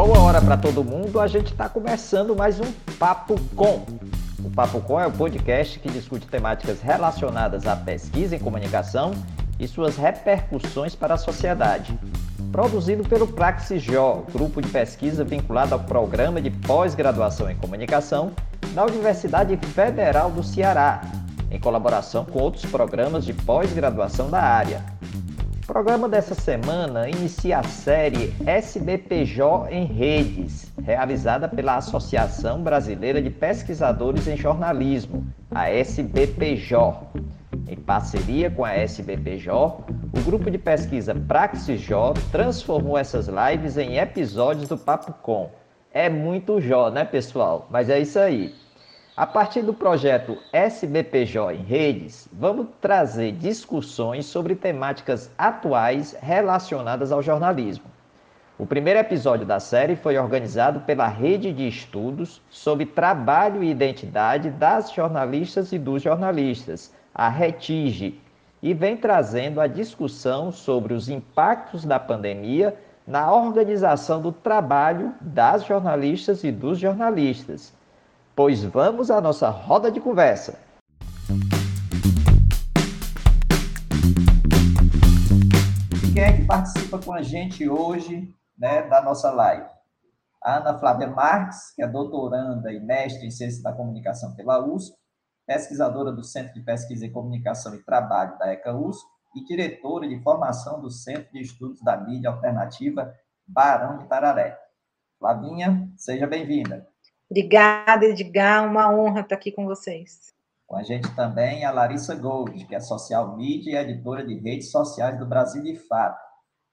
Boa hora para todo mundo. A gente está começando mais um Papo Com. O Papo Com é o podcast que discute temáticas relacionadas à pesquisa em comunicação e suas repercussões para a sociedade. Produzido pelo Praxisjó, grupo de pesquisa vinculado ao programa de pós-graduação em comunicação da Universidade Federal do Ceará, em colaboração com outros programas de pós-graduação da área. O programa dessa semana inicia a série SBPJ em Redes, realizada pela Associação Brasileira de Pesquisadores em Jornalismo, a SBPJ. Em parceria com a SBPJ, o grupo de pesquisa PraxisJ transformou essas lives em episódios do Papo Com. É muito Jó, né, pessoal? Mas é isso aí. A partir do projeto SBPJ em Redes, vamos trazer discussões sobre temáticas atuais relacionadas ao jornalismo. O primeiro episódio da série foi organizado pela Rede de Estudos sobre Trabalho e Identidade das Jornalistas e dos Jornalistas, a RETIGE, e vem trazendo a discussão sobre os impactos da pandemia na organização do trabalho das jornalistas e dos jornalistas pois vamos à nossa roda de conversa. E quem é que participa com a gente hoje né, da nossa live? A Ana Flávia Marques, que é doutoranda e mestre em Ciência da Comunicação pela USP, pesquisadora do Centro de Pesquisa em Comunicação e Trabalho da ECA USP e diretora de formação do Centro de Estudos da Mídia Alternativa Barão de Tararé. Flavinha, seja bem-vinda. Obrigada, Edgar. Uma honra estar aqui com vocês. Com a gente também a Larissa Gold, que é social media e editora de redes sociais do Brasil de Fato,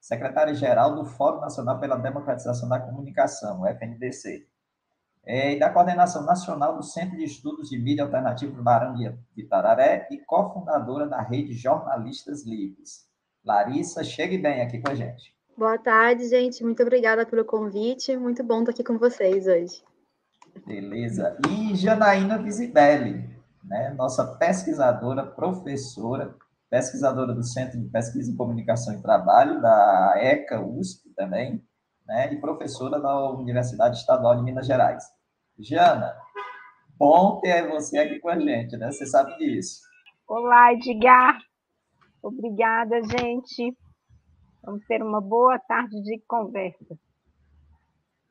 secretária-geral do Fórum Nacional pela Democratização da Comunicação, o FNDC, é, e da Coordenação Nacional do Centro de Estudos de Mídia Alternativa do Barão de Itararé e cofundadora da Rede Jornalistas Livres. Larissa, chegue bem aqui com a gente. Boa tarde, gente. Muito obrigada pelo convite. Muito bom estar aqui com vocês hoje. Beleza. E Janaína Visibelli, né? nossa pesquisadora, professora, pesquisadora do Centro de Pesquisa em Comunicação e Trabalho, da ECA USP também, né? e professora da Universidade Estadual de Minas Gerais. Jana, bom ter você aqui com a gente, né? Você sabe disso. Olá, Edgar. Obrigada, gente. Vamos ter uma boa tarde de conversa.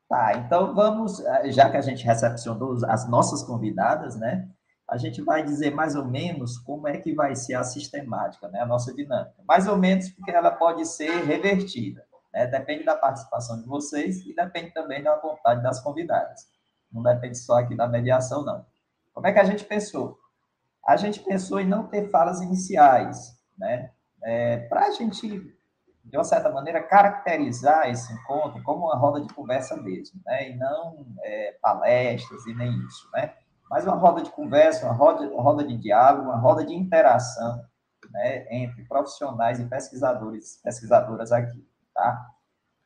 Tá, então vamos, eh, já que a gente recepcionou as nossas convidadas, né? A gente vai dizer mais ou menos como é que vai ser a sistemática, né? A nossa dinâmica. Mais ou menos porque ela pode ser revertida, né? Depende da participação de vocês e depende também da vontade das convidadas. Não depende só aqui da mediação, não. Como é que a gente pensou? A gente pensou em não ter falas iniciais, né? É, Para a gente de uma certa maneira, caracterizar esse encontro como uma roda de conversa mesmo, né? E não é, palestras e nem isso, né? Mas uma roda de conversa, uma roda, uma roda de diálogo, uma roda de interação, né? Entre profissionais e pesquisadores, pesquisadoras aqui, tá?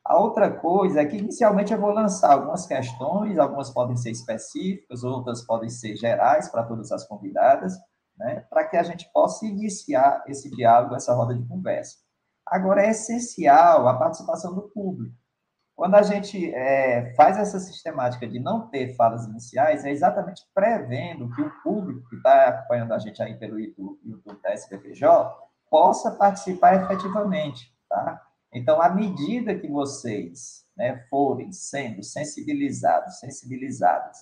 A outra coisa é que, inicialmente, eu vou lançar algumas questões, algumas podem ser específicas, outras podem ser gerais para todas as convidadas, né? Para que a gente possa iniciar esse diálogo, essa roda de conversa. Agora, é essencial a participação do público. Quando a gente é, faz essa sistemática de não ter falas iniciais, é exatamente prevendo que o público que está acompanhando a gente aí pelo YouTube, YouTube da SBPJ possa participar efetivamente, tá? Então, à medida que vocês né, forem sendo sensibilizados, sensibilizadas,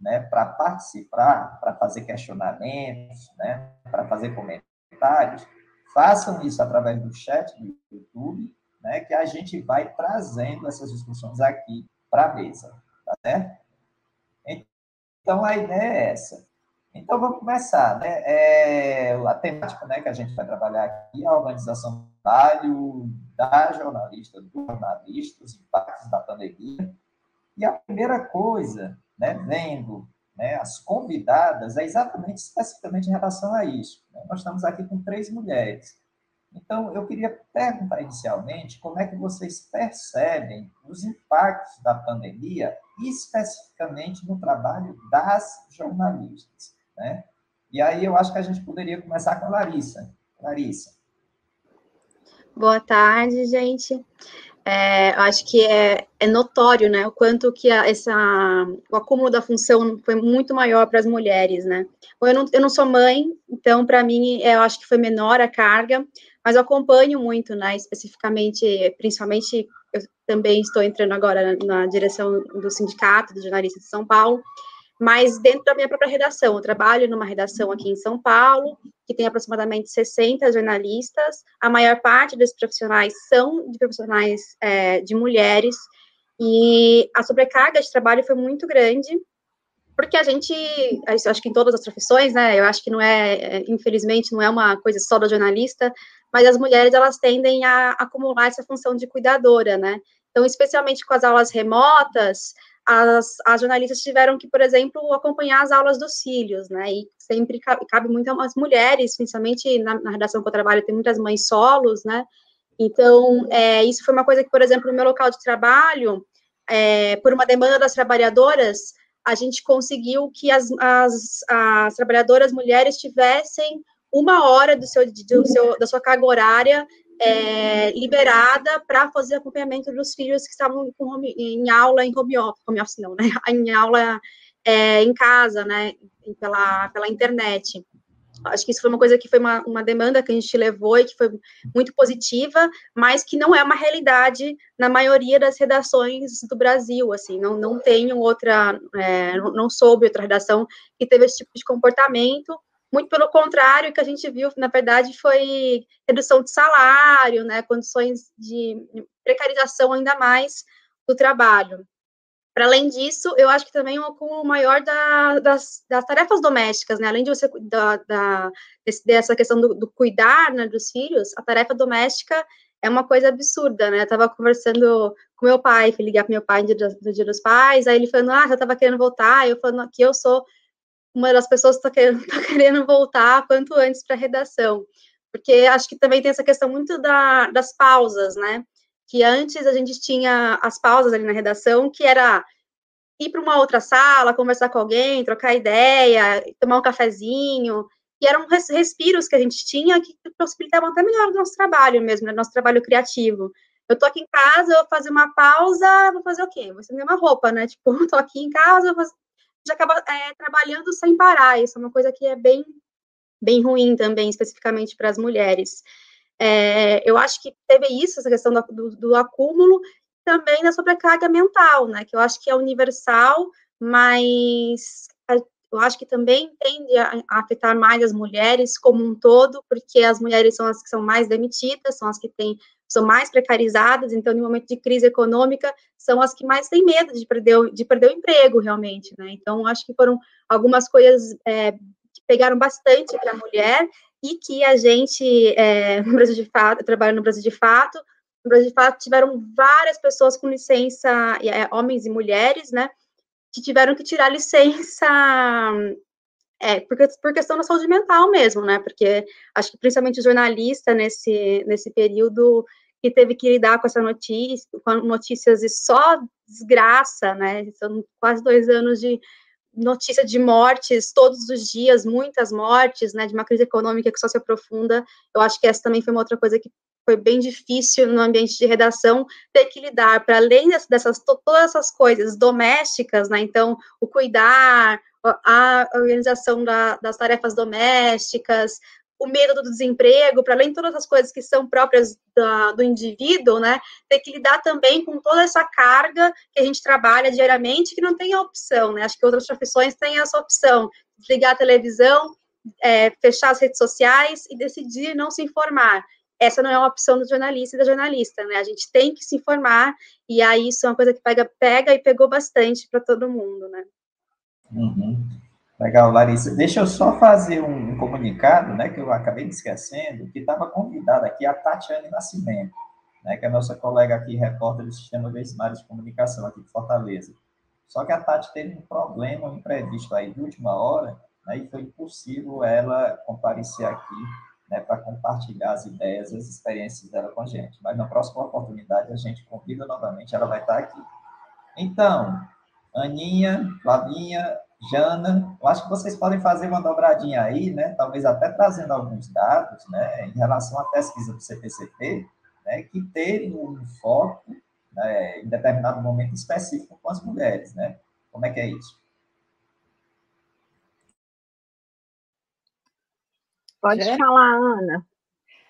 né, para participar, para fazer questionamentos, né, para fazer comentários, façam isso através do chat do YouTube, né, que a gente vai trazendo essas discussões aqui para a mesa, tá certo? Então, a ideia é essa. Então, vamos começar, né? É, a temática né, que a gente vai trabalhar aqui é a organização do trabalho da jornalista, do jornalista, os impactos da pandemia. E a primeira coisa, né, vendo né, as convidadas, é exatamente, especificamente em relação a isso. Né? Nós estamos aqui com três mulheres. Então, eu queria perguntar inicialmente como é que vocês percebem os impactos da pandemia, especificamente no trabalho das jornalistas. Né? E aí eu acho que a gente poderia começar com a Larissa. Larissa. Boa tarde, gente. É, acho que é, é, notório, né, o quanto que a, essa, o acúmulo da função foi muito maior para as mulheres, né. Eu não, eu não sou mãe, então, para mim, eu acho que foi menor a carga, mas eu acompanho muito, né, especificamente, principalmente, eu também estou entrando agora na, na direção do sindicato dos jornalistas de São Paulo, mas dentro da minha própria redação. Eu trabalho numa redação aqui em São Paulo, que tem aproximadamente 60 jornalistas. A maior parte dos profissionais são de profissionais é, de mulheres, e a sobrecarga de trabalho foi muito grande, porque a gente, acho que em todas as profissões, né, eu acho que não é, infelizmente, não é uma coisa só da jornalista, mas as mulheres, elas tendem a acumular essa função de cuidadora, né, então, especialmente com as aulas remotas, as, as jornalistas tiveram que, por exemplo, acompanhar as aulas dos filhos, né? E sempre cabe, cabe muito às mulheres, principalmente na, na, redação que eu trabalho, tem muitas mães solos, né? Então, é, isso foi uma coisa que, por exemplo, no meu local de trabalho, é, por uma demanda das trabalhadoras, a gente conseguiu que as, as, as trabalhadoras mulheres tivessem uma hora do seu, do seu, da sua carga horária é, liberada para fazer acompanhamento dos filhos que estavam home, em aula em home office, home office não, né? Em aula é, em casa, né? Pela, pela internet. Acho que isso foi uma coisa que foi uma, uma demanda que a gente levou e que foi muito positiva, mas que não é uma realidade na maioria das redações do Brasil, assim, não, não tenho outra, é, não soube outra redação que teve esse tipo de comportamento, muito pelo contrário, o que a gente viu, na verdade, foi redução de salário, né, condições de precarização ainda mais do trabalho. Para além disso, eu acho que também um acúmulo maior da, das, das, tarefas domésticas, né? Além de você da, da desse, dessa questão do, do cuidar né, dos filhos, a tarefa doméstica é uma coisa absurda, né? Eu estava conversando com meu pai, fui ligar para meu pai no dia, dia dos pais, aí ele falando, ah, já estava querendo voltar, eu falando que eu sou uma das pessoas está querendo, tá querendo voltar quanto antes para a redação, porque acho que também tem essa questão muito da, das pausas, né? Que antes a gente tinha as pausas ali na redação, que era ir para uma outra sala, conversar com alguém, trocar ideia, tomar um cafezinho, e eram respiros que a gente tinha que possibilitavam até melhor o nosso trabalho mesmo, né? nosso trabalho criativo. Eu tô aqui em casa, eu vou fazer uma pausa, vou fazer o quê? Vou estender uma roupa, né? Tipo, tô aqui em casa, vou acaba é, trabalhando sem parar. Isso é uma coisa que é bem, bem ruim também, especificamente para as mulheres. É, eu acho que teve isso, essa questão do, do, do, acúmulo, também da sobrecarga mental, né? Que eu acho que é universal, mas eu acho que também tende a, a afetar mais as mulheres como um todo, porque as mulheres são as que são mais demitidas, são as que têm são mais precarizadas, então, no momento de crise econômica, são as que mais têm medo de perder, de perder o emprego, realmente, né? Então, acho que foram algumas coisas é, que pegaram bastante para a mulher e que a gente, é, no Brasil de Fato, trabalho no Brasil de Fato, no Brasil de Fato, tiveram várias pessoas com licença, é, homens e mulheres, né, que tiveram que tirar licença é, por, por questão da saúde mental mesmo, né? Porque acho que principalmente o jornalista nesse, nesse período que teve que lidar com essa notícia, com notícias de só desgraça, né? São quase dois anos de notícia de mortes todos os dias, muitas mortes, né? De uma crise econômica que só se aprofunda. Eu acho que essa também foi uma outra coisa que foi bem difícil no ambiente de redação ter que lidar para além dessas todas essas coisas domésticas, né? Então, o cuidar, a organização da, das tarefas domésticas, o medo do desemprego, para além de todas as coisas que são próprias da, do indivíduo, né, ter que lidar também com toda essa carga que a gente trabalha diariamente, que não tem a opção, né, acho que outras profissões têm essa opção, desligar a televisão, é, fechar as redes sociais e decidir não se informar. Essa não é uma opção do jornalista e da jornalista, né, a gente tem que se informar, e aí isso é uma coisa que pega, pega e pegou bastante para todo mundo, né. Uhum. Legal, Larissa. Deixa eu só fazer um, comunicado, né, que eu acabei me esquecendo, que estava convidada aqui a Tatiane Nascimento, né, que é a nossa colega aqui, repórter do Sistema Veimares de Comunicação aqui de Fortaleza. Só que a Tati teve um problema, um imprevisto aí de última hora, né, e foi impossível ela comparecer aqui né, para compartilhar as ideias, as experiências dela com a gente. Mas na próxima oportunidade a gente convida novamente, ela vai estar aqui. Então, Aninha, Flavinha, Jana, eu acho que vocês podem fazer uma dobradinha aí, né? Talvez até trazendo alguns dados, né? Em relação à pesquisa do CPCP, né, que terem um foco né, em determinado momento específico com as mulheres, né? Como é que é isso? Pode falar, Ana.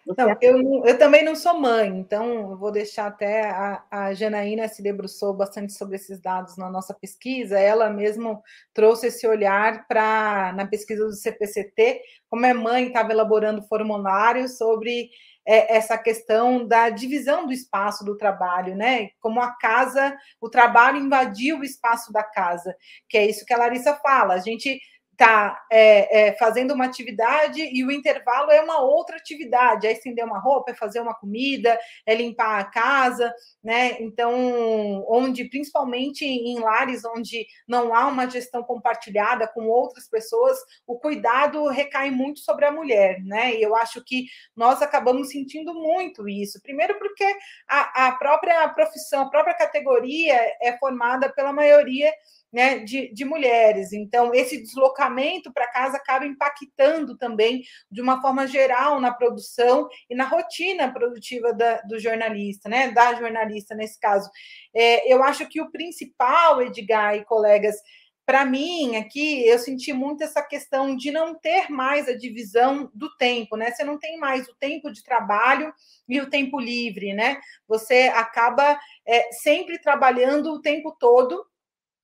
Não, eu, eu, também não sou mãe, então eu vou deixar até a, a Janaína se debruçou bastante sobre esses dados na nossa pesquisa. Ela mesmo trouxe esse olhar para na pesquisa do CPCT, como é mãe, estava elaborando formulários sobre é, essa questão da divisão do espaço do trabalho, né? Como a casa, o trabalho invadiu o espaço da casa, que é isso que a Larissa fala. A gente está é, é, fazendo uma atividade e o intervalo é uma outra atividade, é estender uma roupa, é fazer uma comida, é limpar a casa, né? Então, onde, principalmente em lares onde não há uma gestão compartilhada com outras pessoas, o cuidado recai muito sobre a mulher, né? E eu acho que nós acabamos sentindo muito isso. Primeiro, porque a, a própria profissão, a própria categoria é formada pela maioria né, de, de mulheres. Então, esse deslocamento para casa acaba impactando também, de uma forma geral, na produção e na rotina produtiva da, do jornalista, né, da jornalista nesse caso. É, eu acho que o principal, Edgar e colegas, para mim, aqui, eu senti muito essa questão de não ter mais a divisão do tempo, né? Você não tem mais o tempo de trabalho e o tempo livre, né? Você acaba é, sempre trabalhando o tempo todo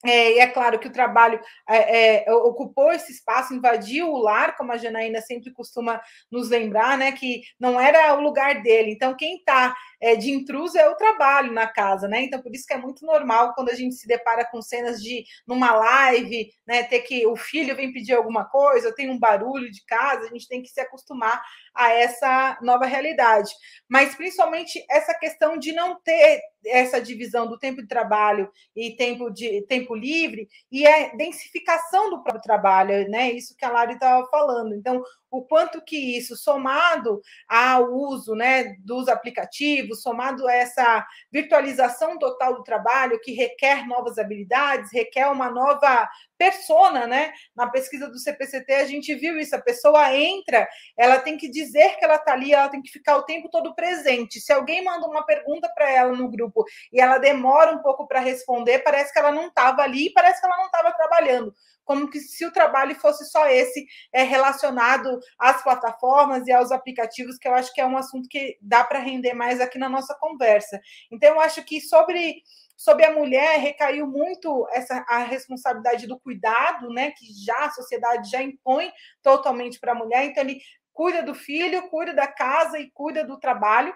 é, e é claro que o trabalho é, é, ocupou esse espaço, invadiu o lar, como a Janaína sempre costuma nos lembrar, né? Que não era o lugar dele. Então, quem está é, de intruso é o trabalho na casa, né? Então, por isso que é muito normal quando a gente se depara com cenas de numa live, né? Ter que o filho vem pedir alguma coisa, tem um barulho de casa, a gente tem que se acostumar a essa nova realidade. Mas principalmente essa questão de não ter essa divisão do tempo de trabalho e tempo de tempo livre e a densificação do próprio trabalho, né? Isso que a Lari estava falando. Então, o quanto que isso, somado ao uso né, dos aplicativos, somado a essa virtualização total do trabalho, que requer novas habilidades, requer uma nova persona, né? Na pesquisa do CPCT a gente viu isso, a pessoa entra, ela tem que dizer que ela está ali, ela tem que ficar o tempo todo presente. Se alguém manda uma pergunta para ela no grupo e ela demora um pouco para responder, parece que ela não estava ali, parece que ela não estava trabalhando como que se o trabalho fosse só esse é, relacionado às plataformas e aos aplicativos, que eu acho que é um assunto que dá para render mais aqui na nossa conversa. Então, eu acho que sobre sobre a mulher recaiu muito essa a responsabilidade do cuidado, né, que já a sociedade já impõe totalmente para a mulher. Então ele cuida do filho, cuida da casa e cuida do trabalho.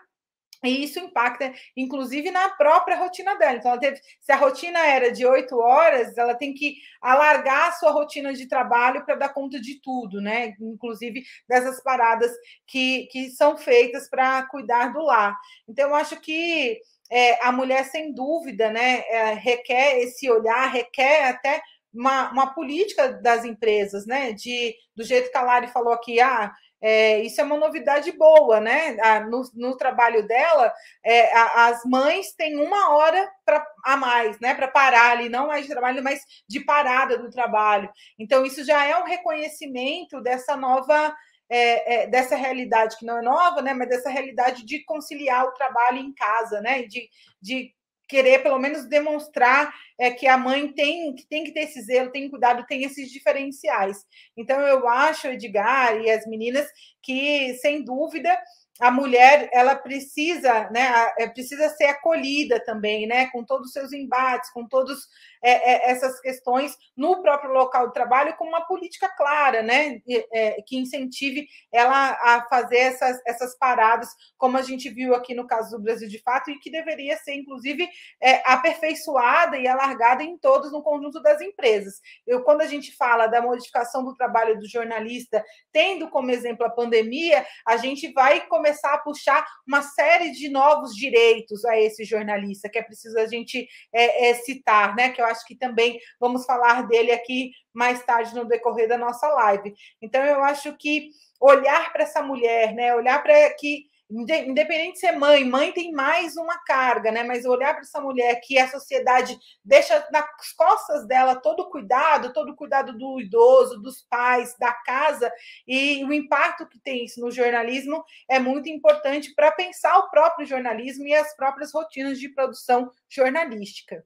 E isso impacta, inclusive, na própria rotina dela. Então, ela teve, se a rotina era de oito horas, ela tem que alargar a sua rotina de trabalho para dar conta de tudo, né? Inclusive dessas paradas que, que são feitas para cuidar do lar. Então, eu acho que é, a mulher, sem dúvida, né, é, requer esse olhar, requer até uma, uma política das empresas, né? De, do jeito que a Lari falou aqui, ah, é, isso é uma novidade boa, né? No, no trabalho dela, é, a, as mães têm uma hora pra, a mais, né? Para parar ali, não mais de trabalho, mas de parada do trabalho. Então, isso já é um reconhecimento dessa nova. É, é, dessa realidade que não é nova, né, mas dessa realidade de conciliar o trabalho em casa, né, de, de querer pelo menos demonstrar é, que a mãe tem que tem que ter esse zelo, tem cuidado, tem esses diferenciais. Então eu acho, Edgar e as meninas, que sem dúvida a mulher ela precisa, né, é, precisa ser acolhida também, né, com todos os seus embates, com todos é, é, essas questões no próprio local de trabalho com uma política clara, né, é, que incentive ela a fazer essas, essas paradas, como a gente viu aqui no caso do Brasil de fato, e que deveria ser, inclusive, é, aperfeiçoada e alargada em todos no conjunto das empresas. Eu, quando a gente fala da modificação do trabalho do jornalista, tendo como exemplo a pandemia, a gente vai começar a puxar uma série de novos direitos a esse jornalista, que é preciso a gente é, é, citar, né? Que eu acho que também vamos falar dele aqui mais tarde no decorrer da nossa live. Então, eu acho que olhar para essa mulher, né, olhar para que independente de ser mãe, mãe tem mais uma carga, né? Mas olhar para essa mulher que a sociedade deixa nas costas dela todo o cuidado, todo o cuidado do idoso, dos pais, da casa, e o impacto que tem isso no jornalismo é muito importante para pensar o próprio jornalismo e as próprias rotinas de produção jornalística.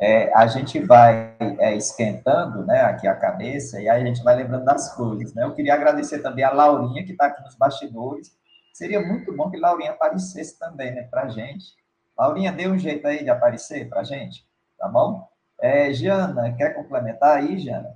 É, a gente vai é, esquentando né, aqui a cabeça e aí a gente vai lembrando das coisas. Né? Eu queria agradecer também a Laurinha, que está aqui nos bastidores. Seria muito bom que Laurinha aparecesse também né, para a gente. Laurinha, dê um jeito aí de aparecer para a gente, tá bom? É, Jana, quer complementar aí, Jana?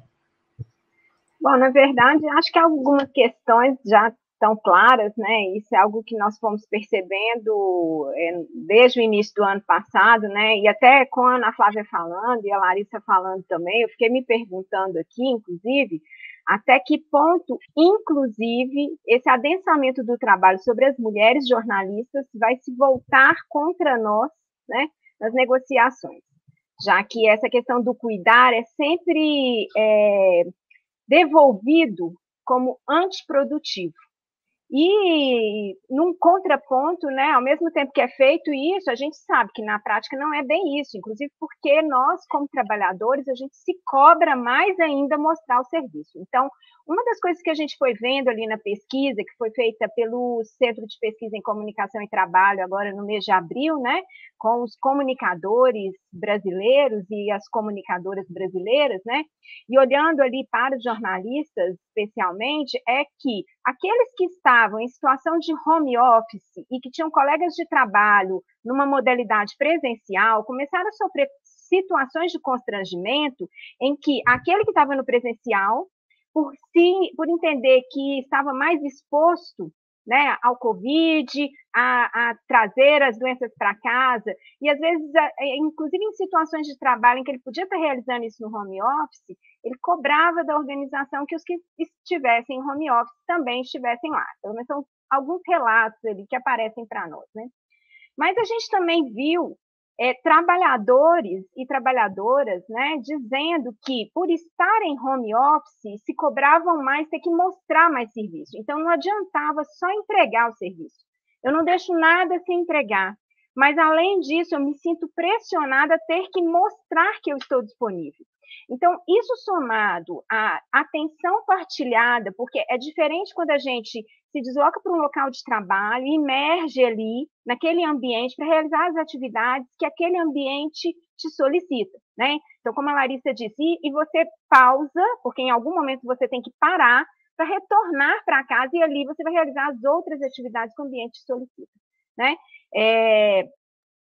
Bom, na verdade, acho que algumas questões já tão claras, né? Isso é algo que nós fomos percebendo é, desde o início do ano passado, né? E até com a Ana Flávia falando e a Larissa falando também, eu fiquei me perguntando aqui, inclusive, até que ponto, inclusive, esse adensamento do trabalho sobre as mulheres jornalistas vai se voltar contra nós, né? Nas negociações, já que essa questão do cuidar é sempre é, devolvido como antiprodutivo. E num contraponto, né, ao mesmo tempo que é feito isso, a gente sabe que na prática não é bem isso, inclusive porque nós, como trabalhadores, a gente se cobra mais ainda mostrar o serviço. Então, uma das coisas que a gente foi vendo ali na pesquisa, que foi feita pelo Centro de Pesquisa em Comunicação e Trabalho, agora no mês de abril, né, com os comunicadores brasileiros e as comunicadoras brasileiras, né, e olhando ali para os jornalistas, especialmente, é que aqueles que estavam em situação de home office e que tinham colegas de trabalho numa modalidade presencial começaram a sofrer situações de constrangimento em que aquele que estava no presencial por, si, por entender que estava mais exposto né, ao Covid, a, a trazer as doenças para casa, e às vezes, é, inclusive em situações de trabalho em que ele podia estar realizando isso no home office, ele cobrava da organização que os que estivessem em home office também estivessem lá. Pelo menos são alguns relatos ali que aparecem para nós. Né? Mas a gente também viu é, trabalhadores e trabalhadoras, né, dizendo que por estar em home office se cobravam mais ter que mostrar mais serviço. Então não adiantava só entregar o serviço. Eu não deixo nada sem entregar. Mas além disso, eu me sinto pressionada a ter que mostrar que eu estou disponível. Então, isso somado à atenção partilhada, porque é diferente quando a gente se desloca para um local de trabalho, emerge ali naquele ambiente para realizar as atividades que aquele ambiente te solicita, né? Então, como a Larissa disse, e você pausa, porque em algum momento você tem que parar para retornar para casa e ali você vai realizar as outras atividades que o ambiente te solicita, né? É,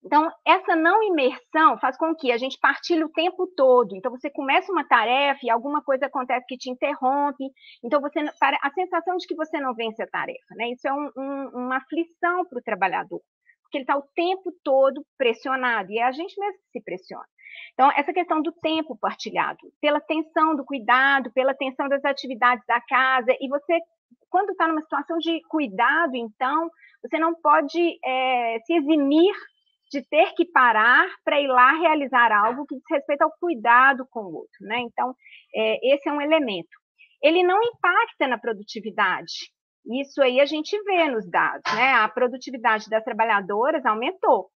então, essa não imersão faz com que a gente partilhe o tempo todo. Então, você começa uma tarefa e alguma coisa acontece que te interrompe. Então, você a sensação de que você não vence a tarefa, né? Isso é um, um, uma aflição para o trabalhador, porque ele está o tempo todo pressionado e é a gente mesmo que se pressiona. Então, essa questão do tempo partilhado, pela atenção do cuidado, pela atenção das atividades da casa, e você, quando está numa situação de cuidado, então, você não pode é, se eximir de ter que parar para ir lá realizar algo que diz respeito ao cuidado com o outro, né? Então, é, esse é um elemento. Ele não impacta na produtividade. Isso aí a gente vê nos dados, né? A produtividade das trabalhadoras aumentou.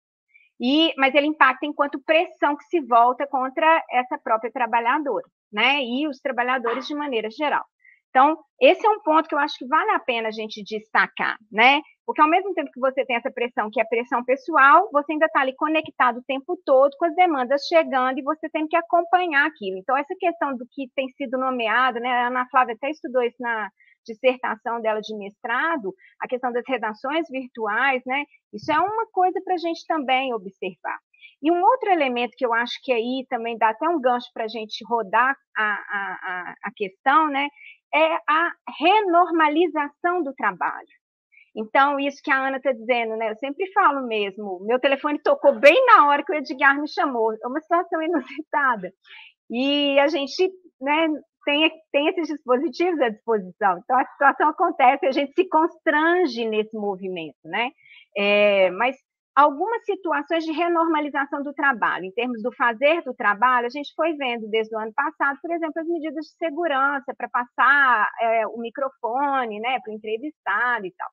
E, mas ele impacta enquanto pressão que se volta contra essa própria trabalhadora, né? E os trabalhadores de maneira geral. Então, esse é um ponto que eu acho que vale a pena a gente destacar, né? Porque ao mesmo tempo que você tem essa pressão, que é pressão pessoal, você ainda está ali conectado o tempo todo com as demandas chegando e você tem que acompanhar aquilo. Então, essa questão do que tem sido nomeado, né? A Ana Flávia até estudou isso na dissertação dela de mestrado, a questão das redações virtuais, né? Isso é uma coisa para a gente também observar. E um outro elemento que eu acho que aí também dá até um gancho para a gente rodar a, a, a questão, né? É a renormalização do trabalho. Então, isso que a Ana está dizendo, né? Eu sempre falo mesmo, meu telefone tocou bem na hora que o Edgar me chamou. É uma situação inusitada. E a gente, né, tem, tem esses dispositivos à disposição. Então, a situação acontece, a gente se constrange nesse movimento, né? É, mas algumas situações de renormalização do trabalho. Em termos do fazer do trabalho, a gente foi vendo desde o ano passado, por exemplo, as medidas de segurança para passar é, o microfone né, para o entrevistado e tal.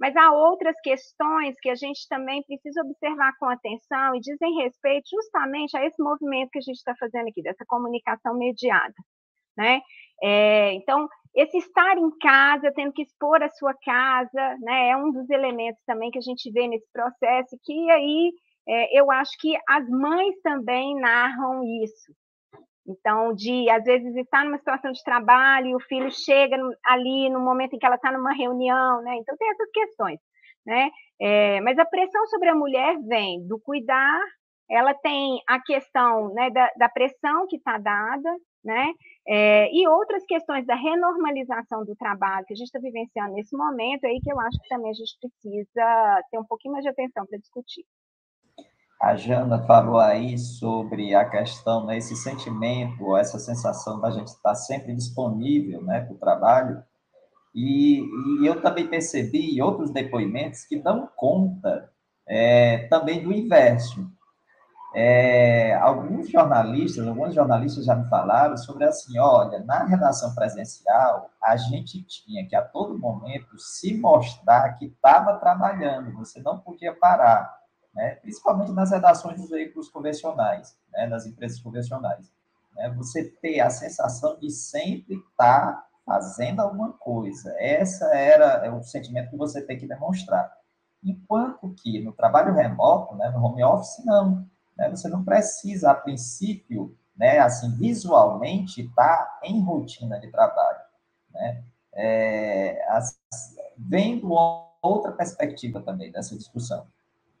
Mas há outras questões que a gente também precisa observar com atenção e dizem respeito justamente a esse movimento que a gente está fazendo aqui, dessa comunicação mediada. Né? É, então, esse estar em casa, tendo que expor a sua casa, né, é um dos elementos também que a gente vê nesse processo, que aí é, eu acho que as mães também narram isso. Então, de às vezes estar numa situação de trabalho e o filho chega ali no momento em que ela está numa reunião, né? Então tem essas questões, né? É, mas a pressão sobre a mulher vem do cuidar, ela tem a questão né, da, da pressão que está dada, né? É, e outras questões da renormalização do trabalho que a gente está vivenciando nesse momento, aí que eu acho que também a gente precisa ter um pouquinho mais de atenção para discutir. A Jana falou aí sobre a questão, né, esse sentimento, essa sensação da gente estar sempre disponível né, para o trabalho. E, e, eu também percebi outros depoimentos que dão conta é, também do inverso. É, alguns jornalistas, alguns jornalistas já me falaram sobre assim, olha, na redação presencial, a gente tinha que a todo momento se mostrar que estava trabalhando, você não podia parar, né? principalmente nas redações dos veículos convencionais, né? das empresas convencionais. Né? Você ter a sensação de sempre estar tá fazendo alguma coisa, essa era é o sentimento que você tem que demonstrar. Enquanto que no trabalho remoto, né, no home office, não né? Você não precisa, a princípio, né, assim, visualmente, estar tá em rotina de trabalho. Né? É, vendo outra perspectiva também dessa discussão.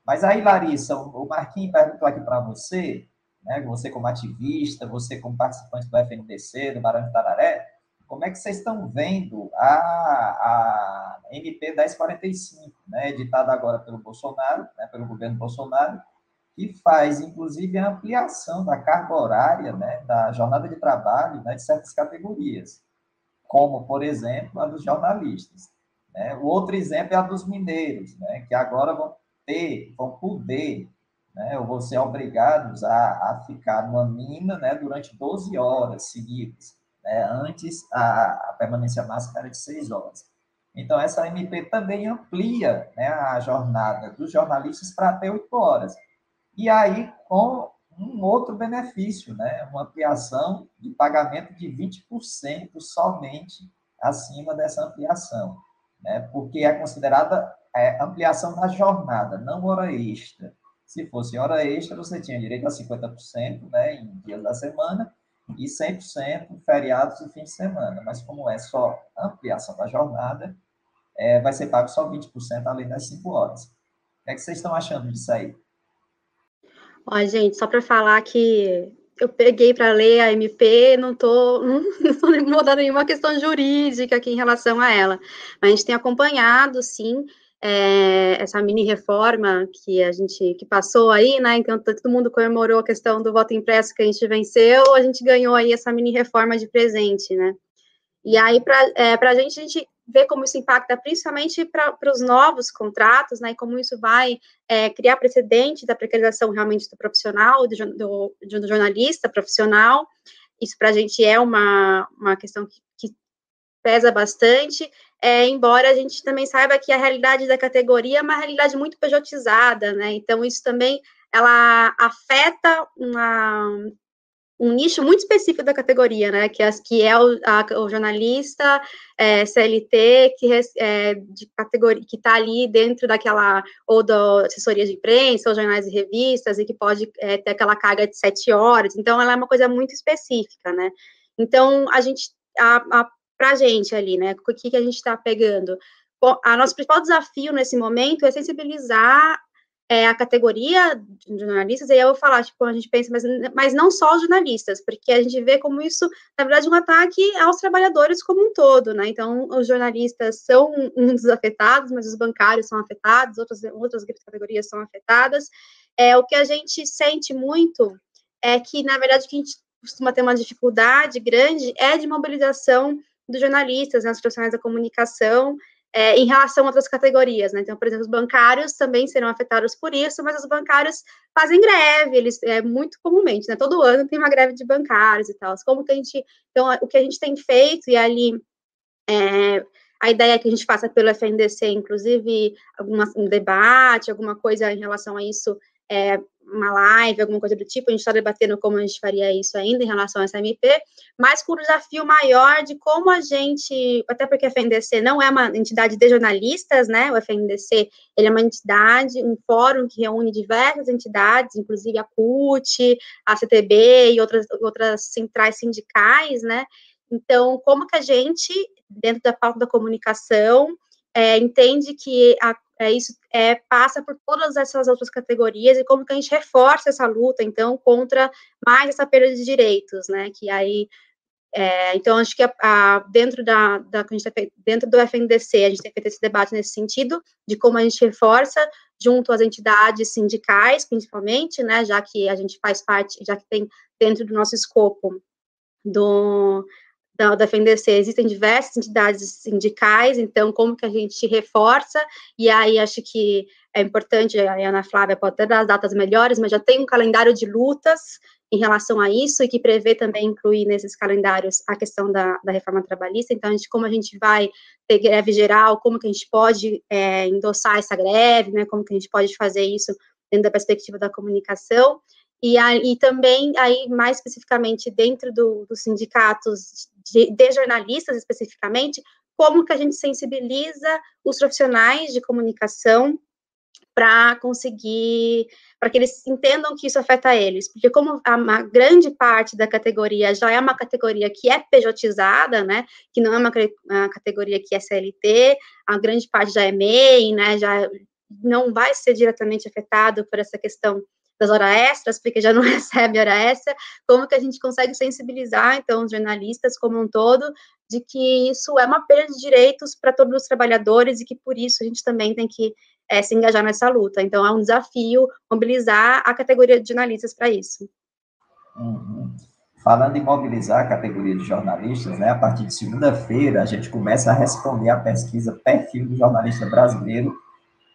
Mas aí, Larissa, o Marquinhos perguntou aqui para você, né, você como ativista, você como participante do FNDC, do Barão de Tararé, como é que vocês estão vendo a, a MP 1045, né, editada agora pelo Bolsonaro, né, pelo governo Bolsonaro, que faz, inclusive, a ampliação da carga horária, né, da jornada de trabalho né, de certas categorias, como, por exemplo, a dos jornalistas. Né? O outro exemplo é a dos mineiros, né, que agora vão ter, vão poder, né, ou vão ser obrigados a, a ficar numa mina né, durante 12 horas seguidas. Né? Antes, a, a permanência máxima era de 6 horas. Então, essa MP também amplia né, a jornada dos jornalistas para até 8 horas e aí com um outro benefício, né? uma ampliação de pagamento de 20% somente acima dessa ampliação, né? porque é considerada é, ampliação da jornada, não hora extra. Se fosse hora extra, você tinha direito a 50% né, em dias da semana e 100% feriados e fim de semana. Mas como é só ampliação da jornada, é, vai ser pago só 20% além das 5 horas. O que, é que vocês estão achando disso aí? Ó, gente, só para falar que eu peguei para ler a MP, não estou não, não mudando nenhuma questão jurídica aqui em relação a ela. Mas a gente tem acompanhado, sim, é, essa mini reforma que a gente que passou aí, né? Então todo mundo comemorou a questão do voto impresso que a gente venceu, a gente ganhou aí essa mini reforma de presente, né? E aí, para é, a gente, a gente ver como isso impacta principalmente para os novos contratos, né, e como isso vai é, criar precedente da precarização realmente do profissional, do, do, do jornalista profissional. Isso para a gente é uma, uma questão que, que pesa bastante, é, embora a gente também saiba que a realidade da categoria é uma realidade muito pejotizada, né, então isso também ela afeta uma, um nicho muito específico da categoria, né, que, é, que é o, a, o jornalista é, CLT que é, de categoria que está ali dentro daquela ou da assessoria de imprensa, ou jornais e revistas e que pode é, ter aquela carga de sete horas. Então, ela é uma coisa muito específica, né? Então, a gente, a, a para gente ali, né, o que, que a gente está pegando? Bom, a nosso principal desafio nesse momento é sensibilizar é, a categoria de jornalistas, e aí eu vou falar, tipo, a gente pensa, mas, mas não só os jornalistas, porque a gente vê como isso, na verdade, um ataque aos trabalhadores como um todo, né? Então, os jornalistas são um dos afetados, mas os bancários são afetados, outras, outras categorias são afetadas. É, o que a gente sente muito é que, na verdade, o que a gente costuma ter uma dificuldade grande é de mobilização dos jornalistas, né, profissionais da comunicação, é, em relação a outras categorias, né? Então, por exemplo, os bancários também serão afetados por isso, mas os bancários fazem greve, eles é muito comumente, né? Todo ano tem uma greve de bancários e tal. Como que a gente, então, o que a gente tem feito e ali é, a ideia é que a gente faça pelo FNDC, inclusive, alguma, um debate, alguma coisa em relação a isso, é, uma live, alguma coisa do tipo, a gente está debatendo como a gente faria isso ainda em relação a essa MP, mas com o desafio maior de como a gente, até porque a FNDC não é uma entidade de jornalistas, né, o FNDC, ele é uma entidade, um fórum que reúne diversas entidades, inclusive a CUT, a CTB e outras, outras centrais sindicais, né, então, como que a gente, dentro da pauta da comunicação, é, entende que a é, isso é, passa por todas essas outras categorias e como que a gente reforça essa luta, então, contra mais essa perda de direitos, né, que aí, é, então, acho que a, a, dentro da, da dentro do FNDC, a gente tem feito esse debate nesse sentido, de como a gente reforça junto às entidades sindicais, principalmente, né, já que a gente faz parte, já que tem dentro do nosso escopo do, da, da FNDC, existem diversas entidades sindicais, então como que a gente reforça, e aí acho que é importante, a Ana Flávia pode até dar as datas melhores, mas já tem um calendário de lutas em relação a isso, e que prevê também incluir nesses calendários a questão da, da reforma trabalhista, então a gente, como a gente vai ter greve geral, como que a gente pode é, endossar essa greve, né, como que a gente pode fazer isso dentro da perspectiva da comunicação, e, aí, também, aí, mais especificamente, dentro do, dos sindicatos de, de, jornalistas, especificamente, como que a gente sensibiliza os profissionais de comunicação para conseguir, para que eles entendam que isso afeta eles, porque como a, grande parte da categoria já é uma categoria que é pejotizada, né, que não é uma, uma categoria que é CLT, a grande parte já é MEI, né, já não vai ser diretamente afetado por essa questão das horas extras, porque já não recebe hora extra, como que a gente consegue sensibilizar, então, os jornalistas como um todo, de que isso é uma perda de direitos para todos os trabalhadores e que, por isso, a gente também tem que é, se engajar nessa luta. Então, é um desafio mobilizar a categoria de jornalistas para isso. Uhum. Falando em mobilizar a categoria de jornalistas, né, a partir de segunda-feira, a gente começa a responder a pesquisa Perfil do Jornalista Brasileiro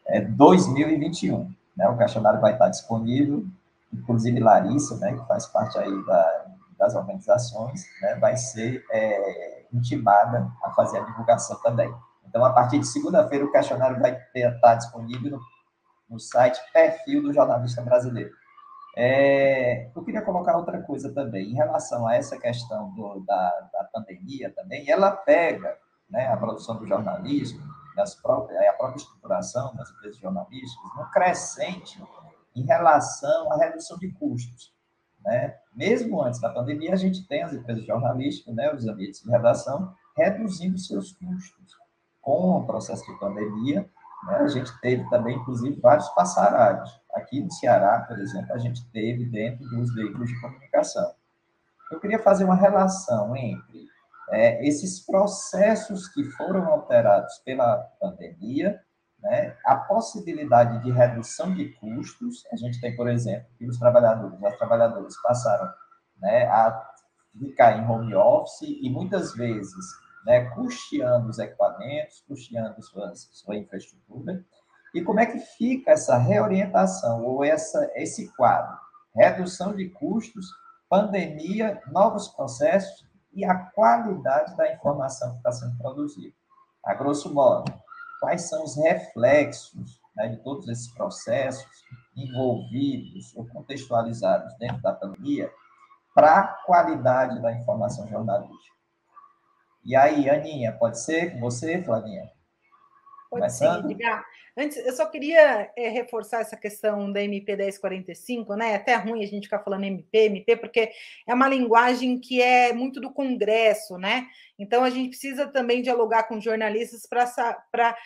é, 2021. Né? O questionário vai estar disponível, inclusive Larissa, né, que faz parte aí da, das organizações, né, vai ser é, intimada a fazer a divulgação também. Então, a partir de segunda-feira, o questionário vai estar disponível no, no site Perfil do Jornalista Brasileiro. É, eu queria colocar outra coisa também, em relação a essa questão do, da, da pandemia também, ela pega né, a produção do jornalismo, das próprias, a própria estruturação das empresas jornalísticas, no crescente em relação à redução de custos. Né? Mesmo antes da pandemia, a gente tem as empresas jornalísticas, né, os ambientes de redação, reduzindo seus custos. Com o processo de pandemia, né, a gente teve também, inclusive, vários passarários. Aqui no Ceará, por exemplo, a gente teve dentro dos veículos de comunicação. Eu queria fazer uma relação entre é, esses processos que foram alterados pela pandemia, né, a possibilidade de redução de custos, a gente tem, por exemplo, que os trabalhadores, as trabalhadoras passaram né, a ficar em home office e muitas vezes né, custeando os equipamentos, custeando sua, sua infraestrutura, e como é que fica essa reorientação ou essa, esse quadro? Redução de custos, pandemia, novos processos e a qualidade da informação que está sendo produzida. A grosso modo, quais são os reflexos né, de todos esses processos envolvidos ou contextualizados dentro da pandemia para a qualidade da informação jornalística. E aí, Aninha, pode ser com você, Flavinha? Começando? sim, Antes, eu só queria é, reforçar essa questão da MP 1045, né? É até ruim a gente ficar falando MP, MP, porque é uma linguagem que é muito do Congresso, né? Então a gente precisa também dialogar com jornalistas para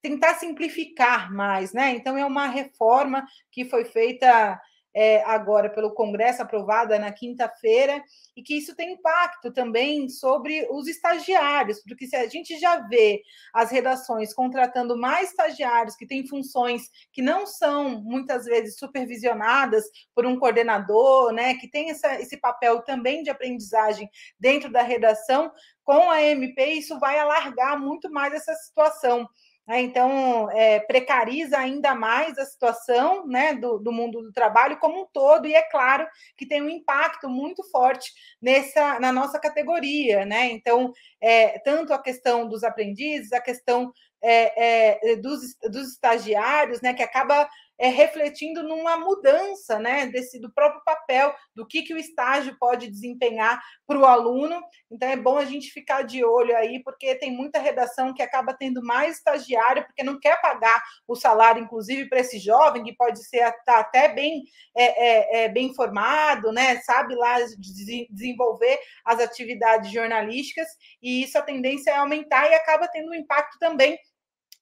tentar simplificar mais, né? Então é uma reforma que foi feita é, agora pelo Congresso, aprovada na quinta-feira, e que isso tem impacto também sobre os estagiários, porque se a gente já vê as redações contratando mais estagiários que têm funções que não são muitas vezes supervisionadas por um coordenador, né, que tem essa, esse papel também de aprendizagem dentro da redação, com a MP isso vai alargar muito mais essa situação. Né? Então, é, precariza ainda mais a situação né, do, do, mundo do trabalho como um todo, e é claro que tem um impacto muito forte nessa, na nossa categoria. Né? Então, é, tanto a questão dos aprendizes, a questão é, é dos, dos estagiários, né, que acaba é, refletindo numa mudança né, desse, do próprio papel, do que, que o estágio pode desempenhar para o aluno. Então, é bom a gente ficar de olho aí, porque tem muita redação que acaba tendo mais estagiário, porque não quer pagar o salário, inclusive, para esse jovem, que pode ser tá até bem, é, é, é, bem formado, né, sabe lá desenvolver as atividades jornalísticas, e isso a tendência é aumentar e acaba tendo um impacto também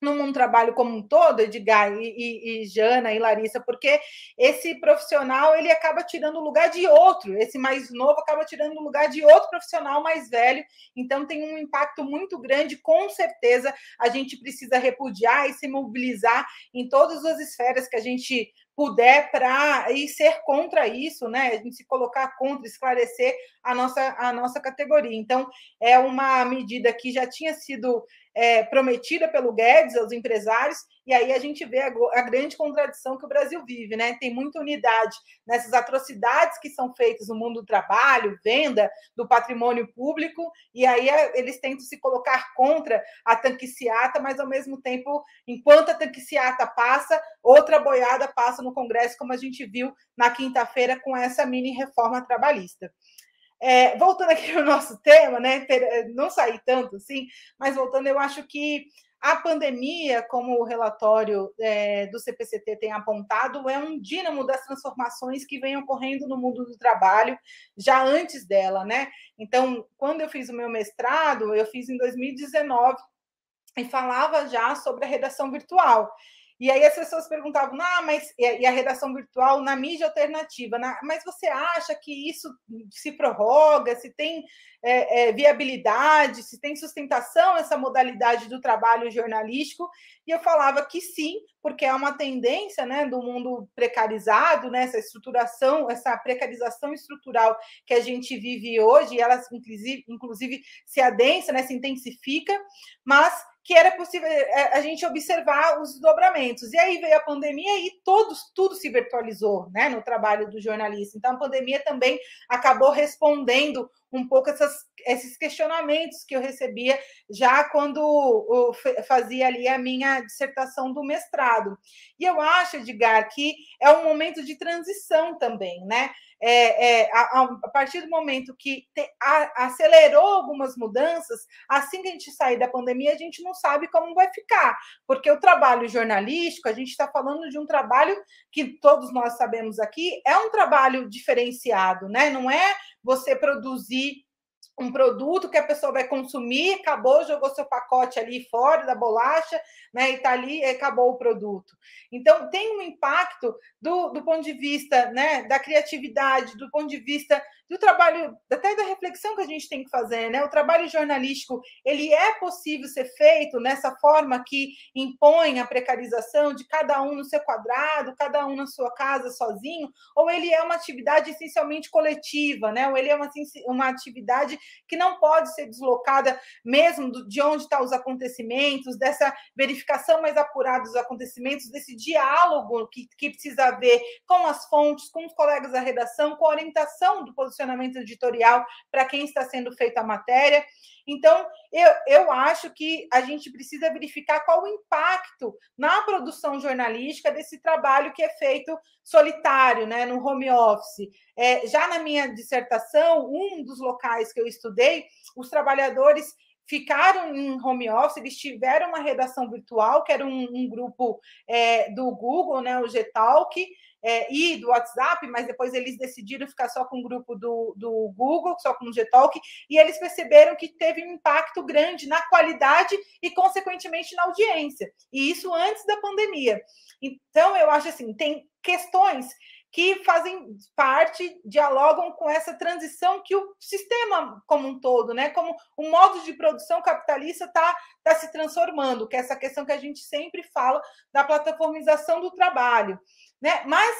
mundo trabalho como um todo, Edgar e, e, e, Jana e Larissa, porque esse profissional ele acaba tirando o lugar de outro, esse mais novo acaba tirando o lugar de outro profissional mais velho, então tem um impacto muito grande, com certeza a gente precisa repudiar e se mobilizar em todas as esferas que a gente puder para e ser contra isso, né? A gente se colocar contra, esclarecer a nossa, a nossa categoria. Então, é uma medida que já tinha sido é, prometida pelo Guedes aos empresários, e aí a gente vê a, a, grande contradição que o Brasil vive, né? Tem muita unidade nessas atrocidades que são feitas no mundo do trabalho, venda do patrimônio público, e aí é, eles tentam se colocar contra a tanquiciata, mas ao mesmo tempo, enquanto a tanquiciata passa, outra boiada passa no Congresso, como a gente viu na quinta-feira com essa mini reforma trabalhista. É, voltando aqui ao nosso tema, né? Não sair tanto assim, mas voltando, eu acho que a pandemia, como o relatório é, do CPCT tem apontado, é um dínamo das transformações que vem ocorrendo no mundo do trabalho já antes dela, né? Então, quando eu fiz o meu mestrado, eu fiz em 2019 e falava já sobre a redação virtual. E aí as pessoas perguntavam, ah, mas e a redação virtual na mídia alternativa, na, mas você acha que isso se prorroga, se tem é, é, viabilidade, se tem sustentação essa modalidade do trabalho jornalístico? E eu falava que sim, porque é uma tendência né, do mundo precarizado, né, essa estruturação, essa precarização estrutural que a gente vive hoje, ela inclusive, inclusive se adensa, né, se intensifica, mas que era possível é, a gente observar os desdobramentos. E aí veio a pandemia e todos, tudo se virtualizou né, no trabalho do jornalista. Então, a pandemia também acabou respondendo um pouco essas, esses questionamentos que eu recebia já quando fazia ali a minha dissertação do mestrado. E eu acho, Edgar, que é um momento de transição também, né? É, é, a, a, partir do momento que te, a, acelerou algumas mudanças, assim que a gente sair da pandemia, a gente não sabe como vai ficar, porque o trabalho jornalístico, a gente está falando de um trabalho que todos nós sabemos aqui, é um trabalho diferenciado, né? Não é você produzir um produto que a pessoa vai consumir, acabou, jogou seu pacote ali fora da bolacha, né? E tá ali, acabou o produto. Então, tem um impacto do, do ponto de vista né, da criatividade, do ponto de vista do trabalho, até da reflexão que a gente tem que fazer, né? O trabalho jornalístico, ele é possível ser feito nessa forma que impõe a precarização de cada um no seu quadrado, cada um na sua casa sozinho, ou ele é uma atividade essencialmente coletiva, né? Ou ele é uma, uma atividade que não pode ser deslocada mesmo de onde estão os acontecimentos, dessa verificação mais apurada dos acontecimentos, desse diálogo que, que precisa haver com as fontes, com os colegas da redação, com a orientação do posicionamento posicionamento editorial para quem está sendo feita a matéria. Então, eu, eu acho que a gente precisa verificar qual o impacto na produção jornalística desse trabalho que é feito solitário, né, no home office. É, já na minha dissertação, um dos locais que eu estudei, os trabalhadores ficaram em home office, eles tiveram uma redação virtual, que era um, um grupo é, do Google, né, o Gtalk, é, e do WhatsApp, mas depois eles decidiram ficar só com o grupo do, do Google, só com o Gtalk, e eles perceberam que teve um impacto grande na qualidade e, consequentemente, na audiência. E isso antes da pandemia. Então, eu acho assim, tem questões que fazem parte, dialogam com essa transição que o sistema como um todo, né, como o modo de produção capitalista está tá se transformando, que é essa questão que a gente sempre fala da plataformização do trabalho. Né? Mas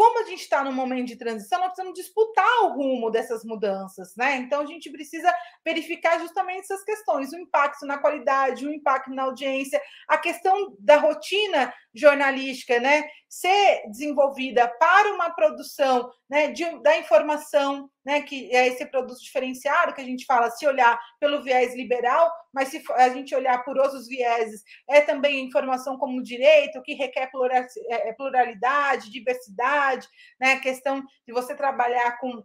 como a gente está num momento de transição, nós precisamos disputar o rumo dessas mudanças, né? Então a gente precisa verificar justamente essas questões, o impacto na qualidade, o impacto na audiência, a questão da rotina jornalística, né? Ser desenvolvida para uma produção né, de, da informação, né, que é esse produto diferenciado que a gente fala, se olhar pelo viés liberal, mas se a gente olhar por outros vieses, é também informação como direito, que requer é, é pluralidade, diversidade, né, questão de você trabalhar com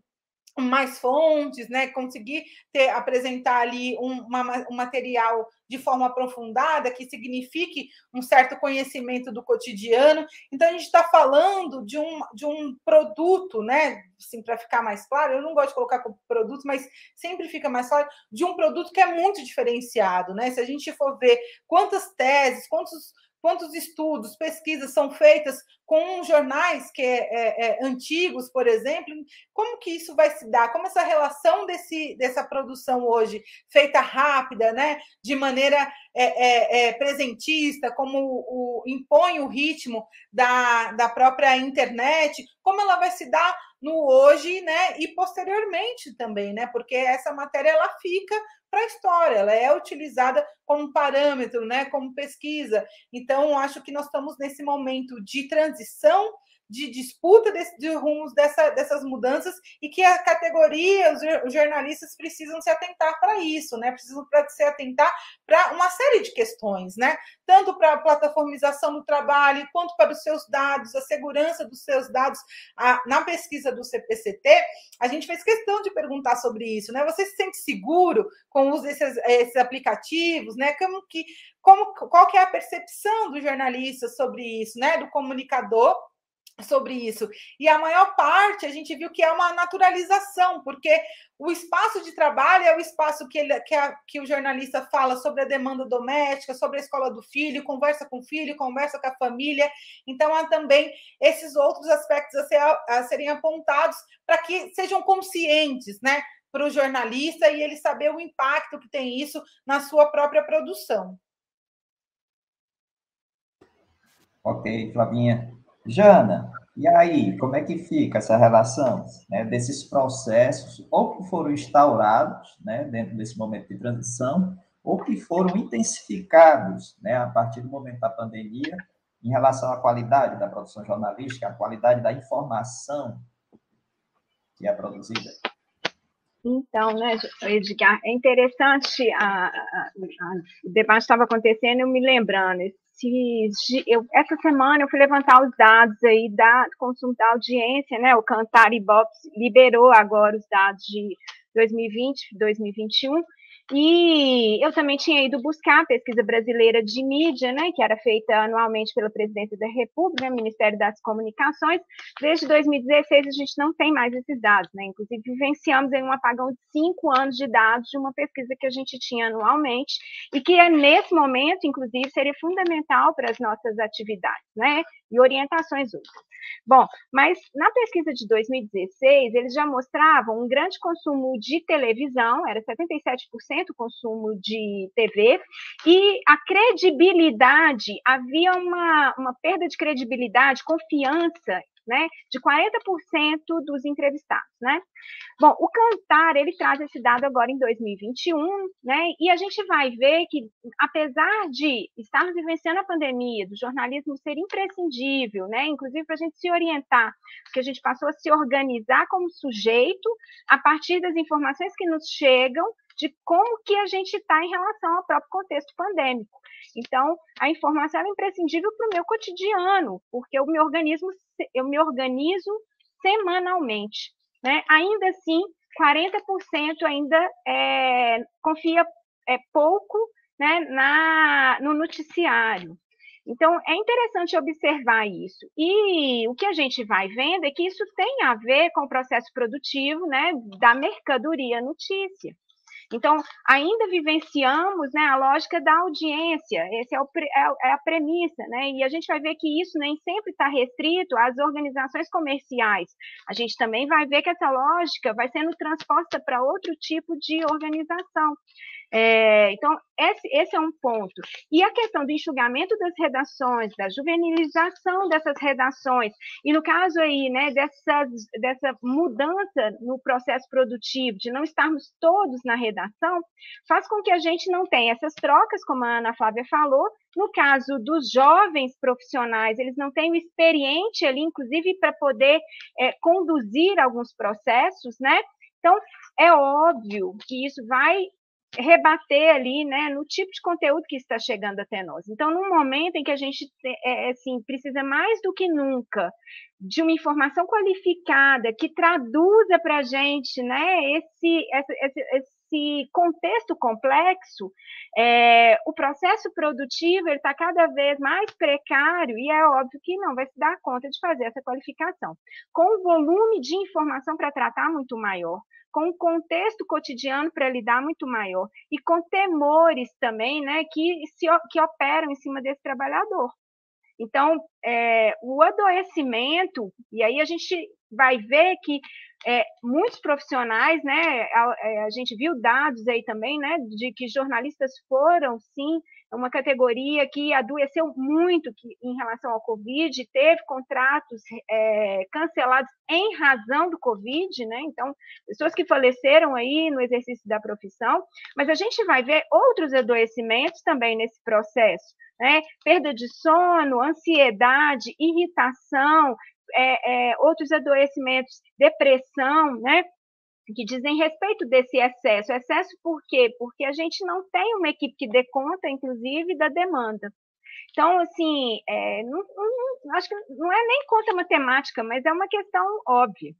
mais fontes, né? Conseguir ter, apresentar ali um, uma, um material de forma aprofundada, que signifique um certo conhecimento do cotidiano. Então, a gente está falando de um, de um produto, né? Assim, para ficar mais claro, eu não gosto de colocar como produto, mas sempre fica mais claro, de um produto que é muito diferenciado, né? Se a gente for ver quantas teses, quantos quantos estudos, pesquisas são feitas com jornais que é, é, é, antigos, por exemplo, como que isso vai se dar? Como essa relação desse, dessa produção hoje, feita rápida, né, de maneira é, é, é, presentista, como o, impõe o ritmo da, da própria internet, como ela vai se dar no hoje, né, e posteriormente também, né, porque essa matéria ela fica para a história, ela é utilizada como parâmetro, né, como pesquisa. Então, acho que nós estamos nesse momento de transição de disputa desse, de rumos dessa, dessas mudanças e que a categoria, os, os jornalistas precisam se atentar para isso, né? Precisam para se atentar para uma série de questões, né? Tanto para a plataformização do trabalho, quanto para os seus dados, a segurança dos seus dados. A, na pesquisa do CPCT, a gente fez questão de perguntar sobre isso, né? Você se sente seguro com o uso desses, esses aplicativos, né? Como que, como, qual que é a percepção do jornalista sobre isso, né? Do comunicador sobre isso. E a maior parte a gente viu que é uma naturalização, porque o espaço de trabalho é o espaço que, ele, que, a, que o jornalista fala sobre a demanda doméstica, sobre a escola do filho, conversa com o filho, conversa com a família. Então, há também esses outros aspectos a, ser, a serem apontados para que sejam conscientes, né? Para o jornalista e ele saber o impacto que tem isso na sua própria produção. Ok, Flavinha. Jana, e aí, como é que fica essa relação né, desses processos, ou que foram instaurados né, dentro desse momento de transição, ou que foram intensificados né, a partir do momento da pandemia, em relação à qualidade da produção jornalística, à qualidade da informação que é produzida? Então, né, Edgar, é interessante, a, a, a, o debate estava acontecendo, eu me lembrando, se eu, essa semana eu fui levantar os dados aí da consumo da audiência, né? O Cantar Ibope liberou agora os dados de 2020, 2021, e eu também tinha ido buscar a pesquisa brasileira de mídia, né, que era feita anualmente pela Presidência da República, Ministério das Comunicações. Desde 2016 a gente não tem mais esses dados, né? Inclusive vivenciamos em um apagão de cinco anos de dados de uma pesquisa que a gente tinha anualmente e que é, nesse momento, inclusive, seria fundamental para as nossas atividades, né? E orientações úteis. Bom, mas na pesquisa de 2016, eles já mostravam um grande consumo de televisão, era 77% consumo de TV, e a credibilidade, havia uma, uma perda de credibilidade, confiança né, de 40% dos entrevistados, né? Bom, o Cantar, ele traz esse dado agora em 2021, né, e a gente vai ver que, apesar de estarmos vivenciando a pandemia, do jornalismo ser imprescindível, né, inclusive para a gente se orientar, porque a gente passou a se organizar como sujeito a partir das informações que nos chegam de como que a gente está em relação ao próprio contexto pandêmico. Então, a informação é imprescindível para o meu cotidiano, porque eu me organismo, eu me organizo semanalmente. Né? Ainda assim, 40% ainda é, confia é, pouco né, na, no noticiário. Então, é interessante observar isso. E o que a gente vai vendo é que isso tem a ver com o processo produtivo né, da mercadoria notícia. Então, ainda vivenciamos né, a lógica da audiência, essa é, é, é, a premissa, né? E a gente vai ver que isso nem sempre está restrito às organizações comerciais. A gente também vai ver que essa lógica vai sendo transposta para outro tipo de organização. É, então, esse, esse, é um ponto. E a questão do enxugamento das redações, da juvenilização dessas redações, e no caso aí, né, dessa, dessa mudança no processo produtivo, de não estarmos todos na redação, faz com que a gente não tenha essas trocas, como a Ana Flávia falou, no caso dos jovens profissionais, eles não têm o experiente ali, inclusive, para poder é, conduzir alguns processos, né? Então, é óbvio que isso vai rebater ali, né, no tipo de conteúdo que está chegando até nós. Então, num momento em que a gente é, assim, precisa mais do que nunca de uma informação qualificada que traduza para a gente, né, esse, esse, esse contexto complexo, é, o processo produtivo está cada vez mais precário e é óbvio que não vai se dar conta de fazer essa qualificação. Com um volume de informação para tratar muito maior, com um contexto cotidiano para lidar muito maior e com temores também, né, que, se, que operam em cima desse trabalhador. Então, é, o adoecimento, e aí a gente vai ver que é, muitos profissionais, né, a, é, a, gente viu dados aí também, né, de que jornalistas foram, sim, uma categoria que adoeceu muito que, em relação ao Covid, teve contratos é, cancelados em razão do Covid, né? Então, pessoas que faleceram aí no exercício da profissão, mas a gente vai ver outros adoecimentos também nesse processo, né? Perda de sono, ansiedade, irritação, é, é, outros adoecimentos, depressão, né? que dizem respeito desse excesso. Excesso por quê? Porque a gente não tem uma equipe que dê conta, inclusive, da demanda. Então, assim, é, não, não, acho que não é nem conta matemática, mas é uma questão óbvia.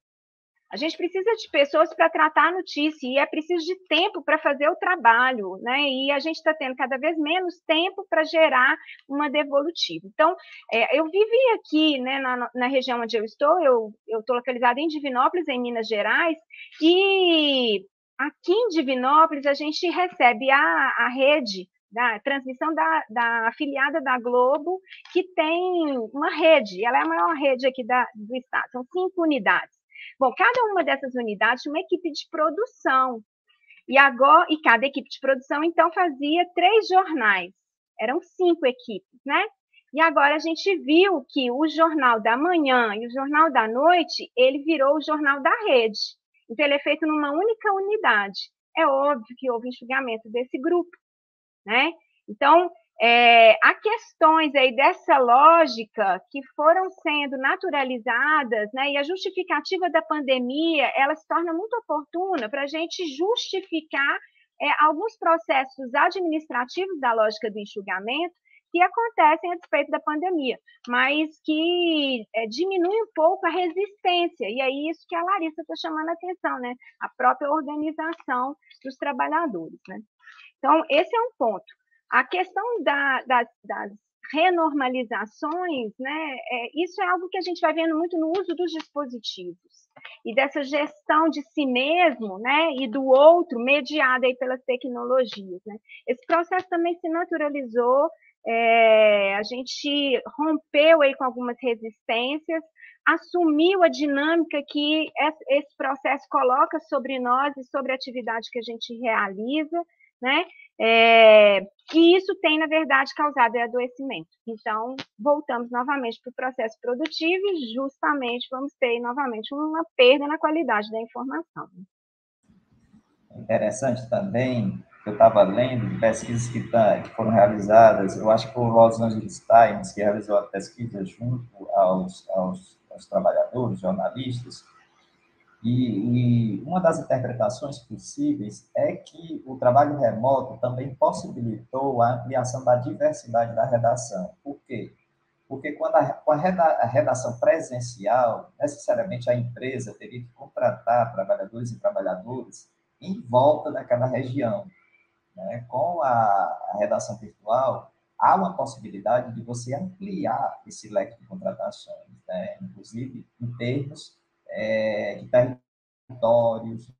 A gente precisa de pessoas para tratar a notícia e é preciso de tempo para fazer o trabalho, né? E a gente está tendo cada vez menos tempo para gerar uma devolutiva. Então, é, eu vivi aqui, né, na, na, região onde eu estou, eu estou localizada em Divinópolis, em Minas Gerais, e aqui em Divinópolis a gente recebe a, a rede da transmissão da, da afiliada da Globo, que tem uma rede, ela é a maior rede aqui da, do estado, são cinco unidades. Bom, cada uma dessas unidades tinha uma equipe de produção. E agora, e cada equipe de produção, então, fazia três jornais. Eram cinco equipes, né? E agora a gente viu que o jornal da manhã e o jornal da noite, ele virou o jornal da rede. Então, ele é feito numa única unidade. É óbvio que houve enxugamento desse grupo, né? Então, é, há questões aí dessa lógica que foram sendo naturalizadas, né, e a justificativa da pandemia, ela se torna muito oportuna para a gente justificar é, alguns processos administrativos da lógica do enxugamento que acontecem a despeito da pandemia, mas que é, diminui um pouco a resistência, e é isso que a Larissa está chamando a atenção, né, a própria organização dos trabalhadores, né. Então, esse é um ponto. A questão da, das, renormalizações, né, é, isso é algo que a gente vai vendo muito no uso dos dispositivos e dessa gestão de si mesmo, né, e do outro mediada aí pelas tecnologias, né. Esse processo também se naturalizou, é, a gente rompeu aí com algumas resistências, assumiu a dinâmica que esse processo coloca sobre nós e sobre a atividade que a gente realiza, né? É, e isso tem, na verdade, causado adoecimento. Então, voltamos novamente para o processo produtivo e justamente vamos ter novamente uma perda na qualidade da informação. Interessante também, eu estava lendo pesquisas que, tá, que, foram realizadas, eu acho que o Los Angeles Times, que realizou a pesquisa junto aos, aos, aos trabalhadores, jornalistas, e, e, uma das interpretações possíveis é que o trabalho remoto também possibilitou a ampliação da diversidade da redação. Por quê? Porque quando a, com a redação presencial, necessariamente a empresa teria que contratar trabalhadores e trabalhadoras em volta daquela região. Né? Com a, a redação virtual, há uma possibilidade de você ampliar esse leque de contratações, né? inclusive em termos é, de territórios,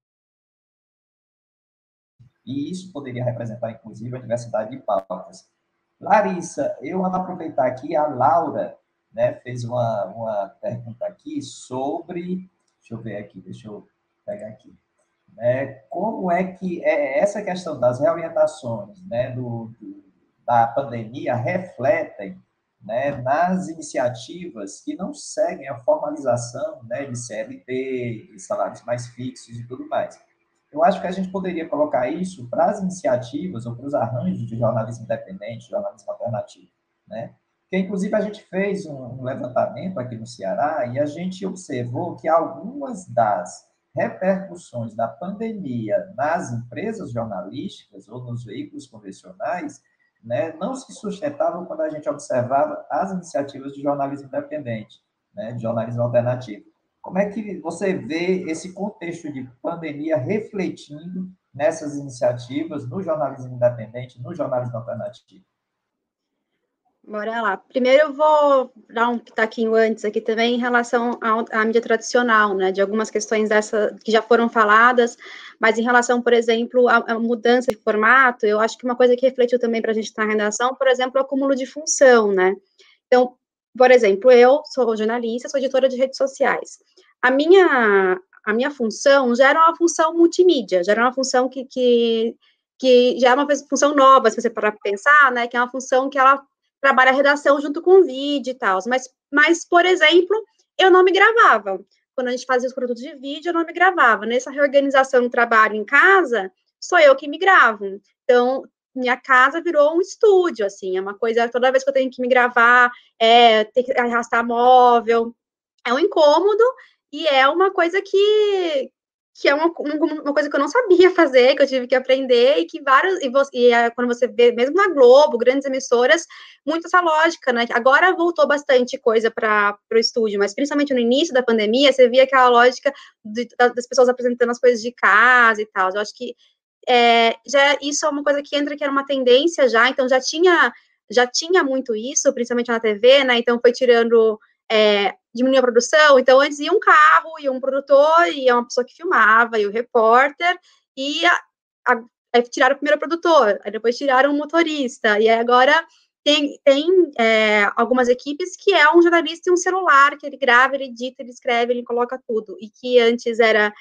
E isso poderia representar, inclusive, a diversidade de pautas. Larissa, eu vou aproveitar aqui, a Laura né, fez uma, uma pergunta aqui sobre. Deixa eu ver aqui, deixa eu pegar aqui. Né, como é que é, essa questão das reorientações né, do, do da pandemia refletem né, nas iniciativas que não seguem a formalização né, de CLT, de salários mais fixos e tudo mais. Eu acho que a gente poderia colocar isso para as iniciativas ou para os arranjos de jornalismo independente, jornalismo alternativo, né? Porque, inclusive, a gente fez um, levantamento aqui no Ceará e a gente observou que algumas das repercussões da pandemia nas empresas jornalísticas ou nos veículos convencionais né, não se sustentavam quando a gente observava as iniciativas de jornalismo independente, né, de jornalismo alternativo. Como é que você vê esse contexto de pandemia refletindo nessas iniciativas no jornalismo independente, no jornalismo alternativo? Bora lá. Primeiro eu vou dar um pitaquinho antes aqui também em relação à mídia tradicional, né, de algumas questões dessa que já foram faladas, mas em relação, por exemplo, à, à mudança de formato, eu acho que uma coisa que refletiu também para a gente estar na redação, por exemplo, é o acúmulo de função, né? Então, por exemplo, eu sou jornalista, sou editora de redes sociais. A minha, a minha função já era uma função multimídia, já era uma função que, que, que já é uma função nova, se você parar para pensar, né? Que é uma função que ela trabalha a redação junto com o vídeo e tal. Mas, mas, por exemplo, eu não me gravava. Quando a gente fazia os produtos de vídeo, eu não me gravava. Nessa reorganização do trabalho em casa, sou eu que me gravo. Então, minha casa virou um estúdio, assim, é uma coisa, toda vez que eu tenho que me gravar, é, ter que arrastar móvel, é um incômodo, e é uma coisa que, que é uma, uma coisa que eu não sabia fazer, que eu tive que aprender, e que vários, e, você, e é, quando você vê, mesmo na Globo, grandes emissoras, muito essa lógica, né? Agora voltou bastante coisa para o estúdio, mas principalmente no início da pandemia, você via aquela lógica de, das pessoas apresentando as coisas de casa e tal. Eu acho que é, já isso é uma coisa que entra que era uma tendência já, então já tinha já tinha muito isso, principalmente na TV, né? Então foi tirando é, diminuir a produção. Então, antes ia um carro, ia um produtor, ia uma pessoa que filmava, e o repórter, e a, aí tiraram o primeiro produtor, aí depois tiraram o motorista, e agora tem, tem é, algumas equipes que é um jornalista e um celular, que ele grava, ele edita, ele escreve, ele coloca tudo, e que antes era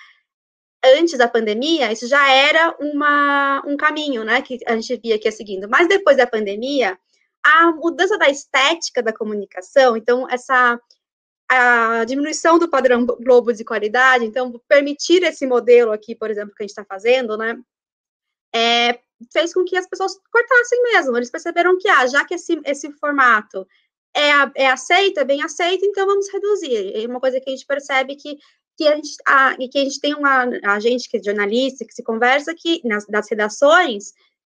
antes da pandemia, isso já era uma, um caminho, né, que a gente via que ia seguindo. Mas depois da pandemia, a mudança da estética da comunicação, então essa a diminuição do padrão Globo de qualidade, então permitir esse modelo aqui, por exemplo, que a gente está fazendo, né, é, fez com que as pessoas cortassem mesmo. Eles perceberam que, ah, já que esse, esse formato é, é aceito, é bem aceito, então vamos reduzir. É uma coisa que a gente percebe que que a gente, a, que a gente tem uma a gente que é jornalista que se conversa aqui nas das redações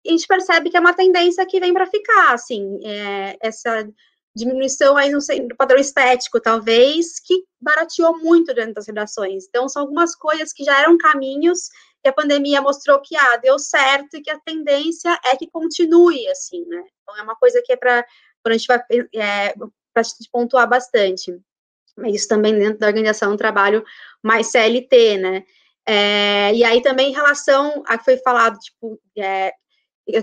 a gente percebe que é uma tendência que vem para ficar, assim, é, essa diminuição aí no, no padrão estético, talvez, que barateou muito dentro das redações. Então, são algumas coisas que já eram caminhos que a pandemia mostrou que, ah, deu certo e que a tendência é que continue, assim, né? Então, é uma coisa que é para a gente vai é, para pontuar bastante. Isso também dentro da organização é um trabalho mais CLT, né? É, e aí também em relação a que foi falado, tipo, é,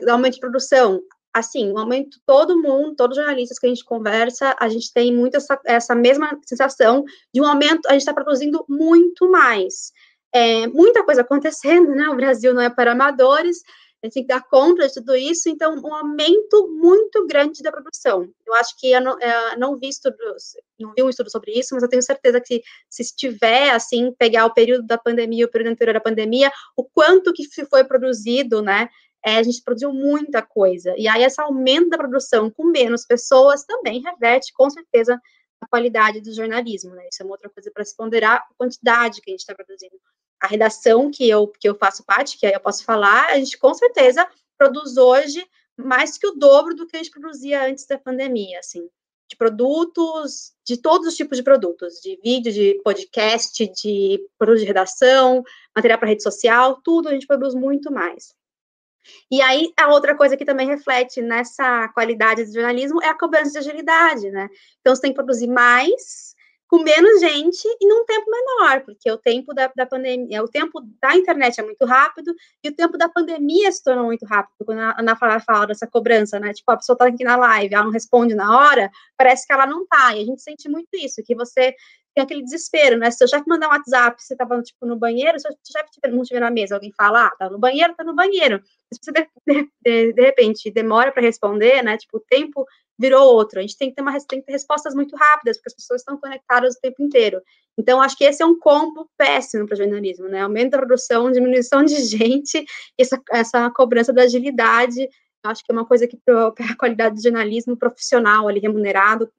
aumento de produção. Assim, o aumento, todo mundo, todos os jornalistas que a gente conversa, a gente tem muito essa, essa mesma sensação de um aumento, a gente está produzindo muito mais. É, muita coisa acontecendo, né? O Brasil não é para amadores, a gente tem que dar conta de tudo isso, então, um aumento muito grande da produção. Eu acho que eu não, eu não vi estudos, não vi um estudo sobre isso, mas eu tenho certeza que se estiver, assim, pegar o período da pandemia, o período anterior à pandemia, o quanto que foi produzido, né, é, a gente produziu muita coisa. E aí, esse aumento da produção com menos pessoas também reverte, com certeza, a qualidade do jornalismo, né? Isso é uma outra coisa para se ponderar a quantidade que a gente está produzindo. A redação que eu, que eu faço parte, que eu posso falar, a gente com certeza produz hoje mais que o dobro do que a gente produzia antes da pandemia, assim, de produtos, de todos os tipos de produtos, de vídeo, de podcast, de produto de redação, material para rede social, tudo a gente produz muito mais. E aí, a outra coisa que também reflete nessa qualidade do jornalismo é a cobrança de agilidade, né? Então, você tem que produzir mais, com menos gente e num tempo menor, porque o tempo da, da pandemia, o tempo da internet é muito rápido e o tempo da pandemia se tornou muito rápido. Quando a Ana fala, fala dessa cobrança, né? Tipo, a pessoa tá aqui na live, ela não responde na hora, parece que ela não tá. E a gente sente muito isso, que você tem aquele desespero, né? Se eu já te mandar um WhatsApp, você tava, tipo, no banheiro, se eu já não estiver na mesa, alguém fala, ah, tá no banheiro, tá no banheiro. Se você, de, de, de repente, demora para responder, né? Tipo, o tempo virou outro. A gente tem que ter, uma, tem que ter respostas muito rápidas, porque as pessoas estão conectadas o tempo inteiro. Então, acho que esse é um combo péssimo para o jornalismo, né? Aumento da produção, diminuição de gente, essa, essa cobrança da agilidade. Acho que é uma coisa que para a qualidade do jornalismo profissional ali remunerado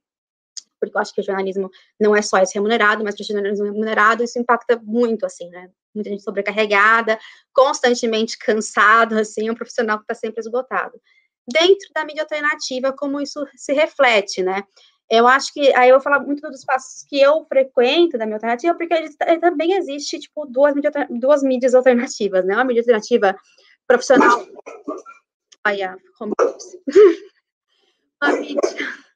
porque eu acho que o jornalismo não é só esse remunerado, mas que o jornalismo remunerado, isso impacta muito, assim, né? Muita gente sobrecarregada, constantemente cansado, assim, um profissional que está sempre esgotado. Dentro da mídia alternativa, como isso se reflete, né? Eu acho que, aí eu vou falar muito dos espaços que eu frequento da minha alternativa, porque também existe, tipo, duas, mídia, duas mídias alternativas, né? Uma mídia alternativa profissional... Olha, office. Uma mídia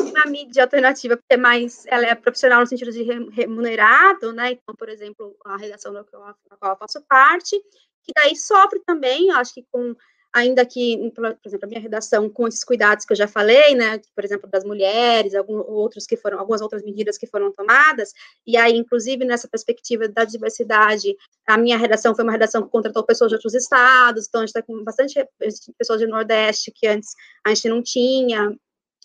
uma mídia alternativa, porque é mais, ela é profissional no sentido de remunerado, né? Então, por exemplo, a redação da qual, eu faço parte, que daí sofre também, acho que com, ainda que, por exemplo, a minha redação com esses cuidados que eu já falei, né? Por exemplo, das mulheres, alguns outros que foram, algumas outras medidas que foram tomadas, e aí, inclusive, nessa perspectiva da diversidade, a minha redação foi uma redação que contratou pessoas de outros estados, então a gente está com bastante pessoas do Nordeste que antes a gente não tinha,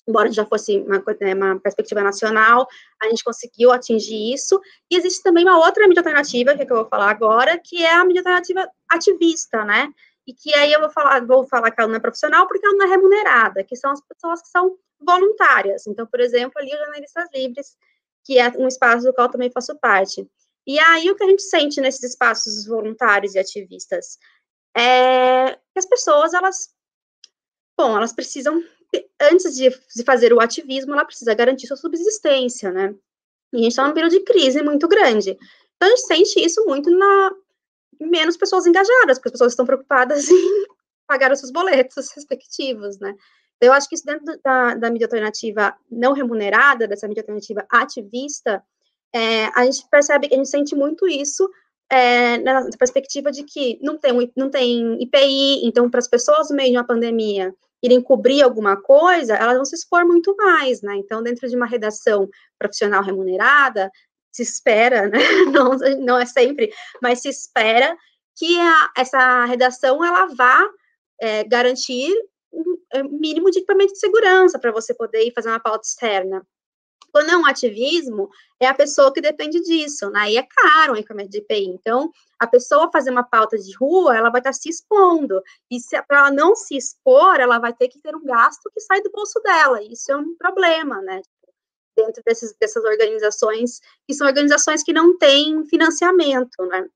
embora já fosse uma, né, uma, perspectiva nacional, a gente conseguiu atingir isso. E existe também uma outra mídia alternativa, que, é que eu vou falar agora, que é a mídia alternativa ativista, né? E que aí eu vou falar, vou falar que ela não é profissional porque ela não é remunerada, que são as pessoas que são voluntárias. Então, por exemplo, ali os jornalistas livres, que é um espaço do qual também faço parte. E aí o que a gente sente nesses espaços voluntários e ativistas é que as pessoas, elas, bom, elas precisam antes de, fazer o ativismo, ela precisa garantir sua subsistência, né? E a gente está num período de crise muito grande. Então, a gente sente isso muito na menos pessoas engajadas, porque as pessoas estão preocupadas em pagar os seus boletos respectivos, né? Então, eu acho que isso dentro da, da mídia alternativa não remunerada, dessa mídia alternativa ativista, é, a gente percebe que a gente sente muito isso é, na perspectiva de que não tem, não tem IPI, então, para as pessoas no meio de uma pandemia irem cobrir alguma coisa, elas vão se expor muito mais, né? Então, dentro de uma redação profissional remunerada, se espera, né? Não, não é sempre, mas se espera que a, essa redação ela vá é, garantir um é, mínimo de equipamento de segurança para você poder ir fazer uma pauta externa. Quando é um ativismo, é a pessoa que depende disso, né? E é caro o equipamento de IPI. Então, a pessoa fazer uma pauta de rua, ela vai estar se expondo. E para ela não se expor, ela vai ter que ter um gasto que sai do bolso dela. Isso é um problema, né? Dentro desses, dessas organizações, que são organizações que não têm financiamento, né?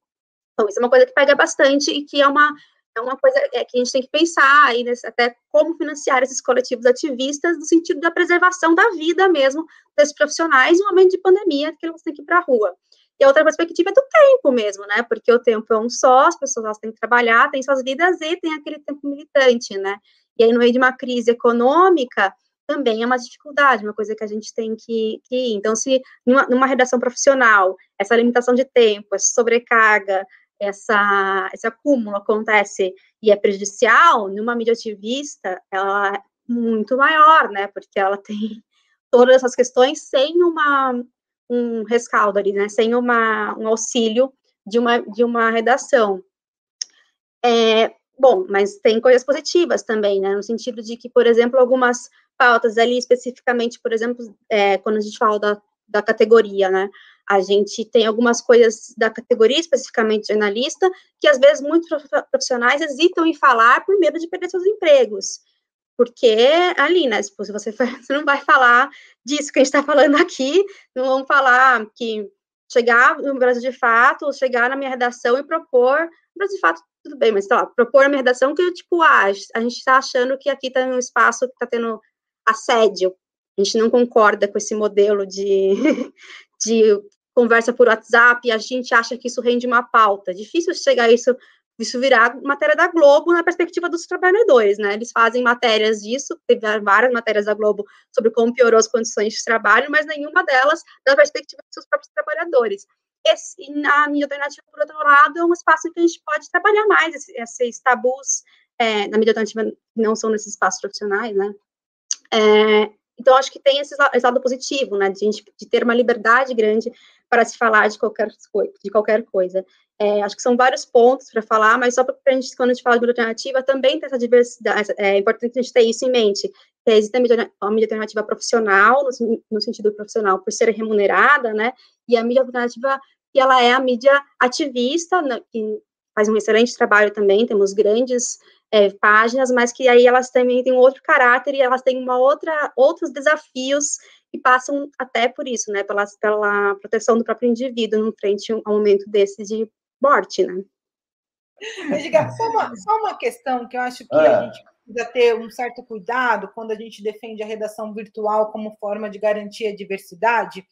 Então, isso é uma coisa que pega bastante e que é uma, é uma coisa é, que a gente tem que pensar aí, nesse, até como financiar esses coletivos ativistas, no sentido da preservação da vida mesmo desses profissionais um momento de pandemia, que eles têm que ir para a rua. E a outra perspectiva é do tempo mesmo, né? Porque o tempo é um só, as pessoas têm que trabalhar, têm suas vidas e tem aquele tempo militante, né? E aí, no meio de uma crise econômica, também é uma dificuldade, uma coisa que a gente tem que, que ir. Então, se numa, numa redação profissional, essa limitação de tempo, essa sobrecarga, essa, esse acúmulo acontece e é prejudicial, numa mídia ativista, ela é muito maior, né? Porque ela tem todas essas questões sem uma, um rescaldo ali, né? Sem uma, um auxílio de uma, de uma redação. É, bom, mas tem coisas positivas também, né? No sentido de que, por exemplo, algumas pautas ali, especificamente, por exemplo, é, quando a gente fala da, da categoria, né? A gente tem algumas coisas da categoria, especificamente jornalista, que às vezes muitos profissionais hesitam em falar por medo de perder seus empregos. Porque ali, né, tipo, se você, você não vai falar disso que a gente está falando aqui, não vamos falar que chegar no Brasil de Fato, chegar na minha redação e propor, no Brasil de Fato, tudo bem, mas, sei lá, propor a minha redação que, tipo, ah, a gente está achando que aqui está um espaço que está tendo assédio, a gente não concorda com esse modelo de, de conversa por WhatsApp a gente acha que isso rende uma pauta. Difícil chegar isso isso virar matéria da Globo na perspectiva dos trabalhadores, né? Eles fazem matérias disso, teve várias matérias da Globo sobre como piorou as condições de trabalho, mas nenhuma delas da perspectiva dos seus próprios trabalhadores. Esse, na mídia alternativa, por outro lado, é um espaço em que a gente pode trabalhar mais esses tabus é, na mídia alternativa não são nesses espaços profissionais, né? É, então, acho que tem esse, lado positivo, né, de, de ter uma liberdade grande para se falar de qualquer, de qualquer coisa. É, acho que são vários pontos para falar, mas só para a gente, quando a gente fala de mídia alternativa, também tem essa diversidade, é importante a gente ter isso em mente, que existe a mídia, a mídia alternativa profissional, no, no, sentido profissional, por ser remunerada, né, e a mídia alternativa, que ela é a mídia ativista, né, que faz um excelente trabalho também, temos grandes é, páginas, mas que aí elas também têm um outro caráter e elas têm uma outra, outros desafios e passam até por isso, né, pela, pela proteção do próprio indivíduo no frente a um momento desse de morte, né. Edgar, só uma, só uma questão que eu acho que é. a gente precisa ter um certo cuidado quando a gente defende a redação virtual como forma de garantir a diversidade.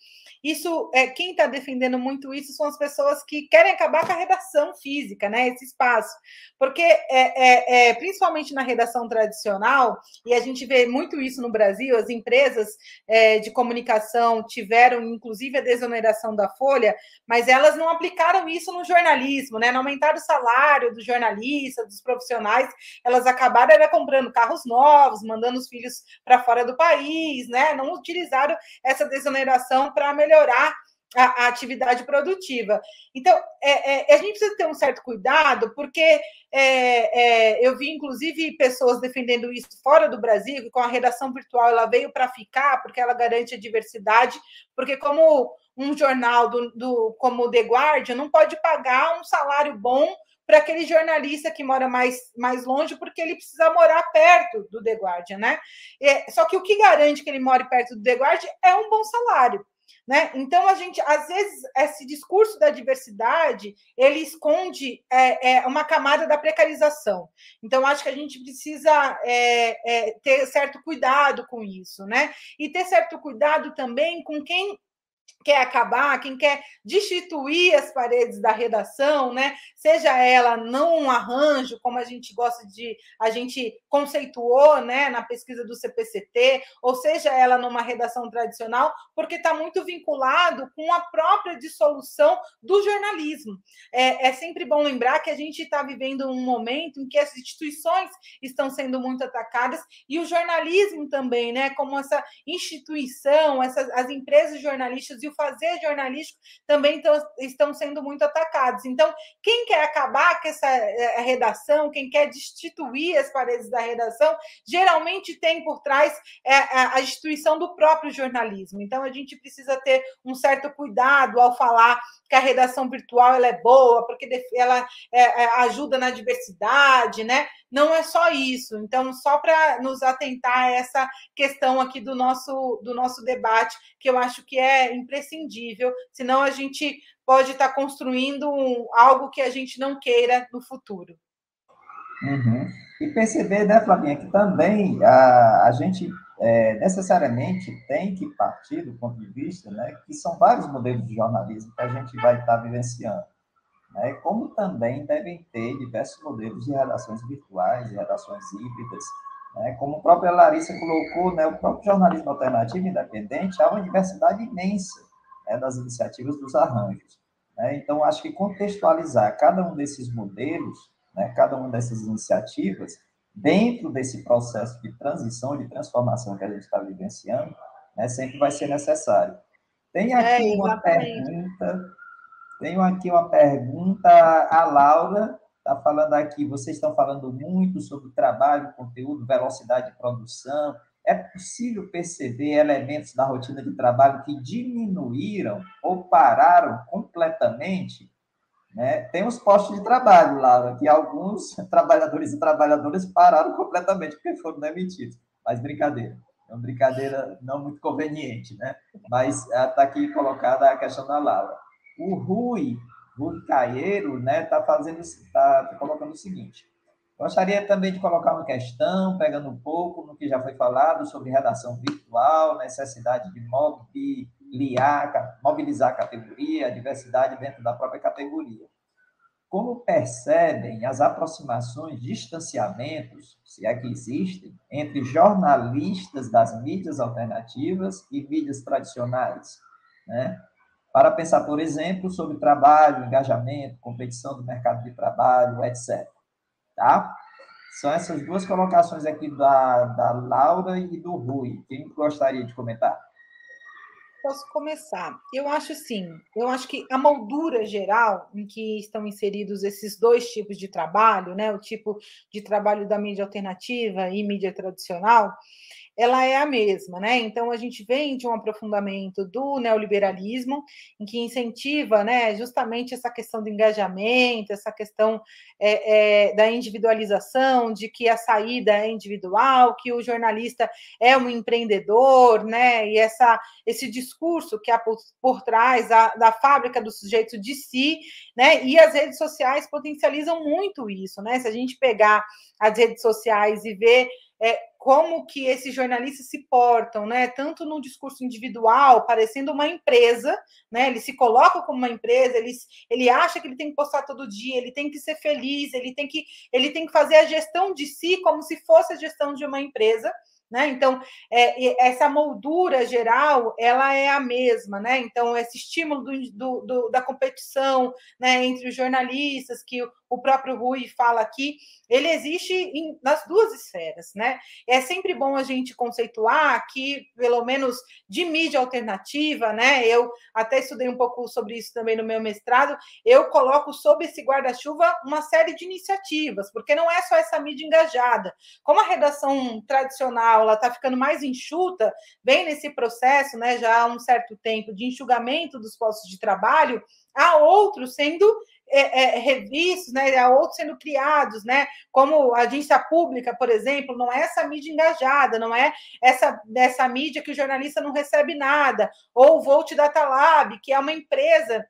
Isso, é, quem está defendendo muito isso são as pessoas que querem acabar com a redação física, né? Esse espaço. Porque, é, é, é, principalmente na redação tradicional, e a gente vê muito isso no Brasil, as empresas é, de comunicação tiveram, inclusive, a desoneração da folha, mas elas não aplicaram isso no jornalismo, né? Não aumentaram o salário dos jornalistas, dos profissionais, elas acabaram era comprando carros novos, mandando os filhos para fora do país, né? Não utilizaram essa desoneração para melhorar a, a, atividade produtiva. Então, é, é, a gente precisa ter um certo cuidado, porque é, é eu vi, inclusive, pessoas defendendo isso fora do Brasil, que com a redação virtual ela veio para ficar, porque ela garante a diversidade, porque como um jornal do, do, como o The Guardian não pode pagar um salário bom para aquele jornalista que mora mais, mais longe, porque ele precisa morar perto do The Guardian, né? É, só que o que garante que ele more perto do The Guardian é um bom salário. Né? Então, a gente, às vezes, esse discurso da diversidade, ele esconde é, é, uma camada da precarização. Então, acho que a gente precisa é, é ter certo cuidado com isso, né? E ter certo cuidado também com quem quer acabar, quem quer destituir as paredes da redação, né? Seja ela não um arranjo, como a gente gosta de, a gente conceituou, né, na pesquisa do CPCT, ou seja ela numa redação tradicional, porque está muito vinculado com a própria dissolução do jornalismo. É, é sempre bom lembrar que a gente está vivendo um momento em que as instituições estão sendo muito atacadas e o jornalismo também, né, como essa instituição, essas as empresas jornalistas e o fazer jornalístico também tão, estão sendo muito atacados. Então, quem quer acabar com essa eh, redação, quem quer destituir as paredes da redação, geralmente tem por trás é, a instituição do próprio jornalismo. Então, a gente precisa ter um certo cuidado ao falar que a redação virtual ela é boa, porque ela é, ajuda na diversidade, né? Não é só isso. Então, só para nos atentar a essa questão aqui do nosso, do nosso debate, que eu acho que é imprescindível, senão a gente pode estar construindo um, algo que a gente não queira no futuro. Uhum. E perceber, né, Flavinha, que também a, a gente é, necessariamente tem que partir do ponto de vista né, que são vários modelos de jornalismo que a gente vai estar vivenciando né, como também devem ter diversos modelos de redações virtuais, de redações híbridas, né, como a própria Larissa colocou, né, o próprio jornalismo alternativo independente há uma diversidade imensa né, das iniciativas dos arranjos. Né, então, acho que contextualizar cada um desses modelos, né, cada uma dessas iniciativas, dentro desse processo de transição, de transformação que a gente está vivenciando, né, sempre vai ser necessário. Tem aqui é, uma pergunta tenho aqui uma pergunta. A Laura está falando aqui, vocês estão falando muito sobre trabalho, conteúdo, velocidade de produção. É possível perceber elementos da rotina de trabalho que diminuíram ou pararam completamente? Né? Tem os postos de trabalho, Laura, que alguns trabalhadores e trabalhadoras pararam completamente porque foram demitidos. Mas brincadeira. É uma brincadeira não muito conveniente, né? Mas está aqui colocada a questão da Laura. O Rui, Rui né, está fazendo, está tá colocando o seguinte. Gostaria também de colocar uma questão, pegando um pouco no que já foi falado sobre redação virtual, necessidade de mobilizar, mobilizar a categoria, a diversidade dentro da própria categoria. como percebem as aproximações, distanciamentos, se é que existem, entre jornalistas das mídias alternativas e mídias tradicionais, né? Para pensar, por exemplo, sobre trabalho, engajamento, competição do mercado de trabalho, etc. Tá? São essas duas colocações aqui da, da Laura e do Rui. Quem gostaria de comentar? Posso começar. Eu acho sim. Eu acho que a moldura geral em que estão inseridos esses dois tipos de trabalho, né, o tipo de trabalho da mídia alternativa e mídia tradicional, ela é a mesma, né? Então a gente vem de um aprofundamento do neoliberalismo, em que incentiva, né, justamente essa questão do engajamento, essa questão é, é, da individualização, de que a saída é individual, que o jornalista é um empreendedor, né? E essa, esse discurso que há por, por trás da, da fábrica do sujeito de si, né? E as redes sociais potencializam muito isso, né? Se a gente pegar as redes sociais e ver é, como que esses jornalistas se portam, né? Tanto no discurso individual, parecendo uma empresa, né? Ele se coloca como uma empresa, ele, ele acha que ele tem que postar todo dia, ele tem que ser feliz, ele tem que, ele tem que fazer a gestão de si como se fosse a gestão de uma empresa. Né? Então, é, essa moldura geral, ela é a mesma, né? Então, esse estímulo do, do, do, da competição né, entre os jornalistas, que o próprio Rui fala aqui, ele existe em, nas duas esferas, né? É sempre bom a gente conceituar que, pelo menos de mídia alternativa, né? Eu até estudei um pouco sobre isso também no meu mestrado, eu coloco sob esse guarda-chuva uma série de iniciativas, porque não é só essa mídia engajada. Como a redação tradicional ela está ficando mais enxuta, bem nesse processo, né? Já há um certo tempo de enxugamento dos postos de trabalho, há outros sendo é, é, revistos, né, outros sendo criados, né, como a agência pública, por exemplo, não é essa mídia engajada, não é essa, essa mídia que o jornalista não recebe nada, ou o Volt Data Lab, que é uma empresa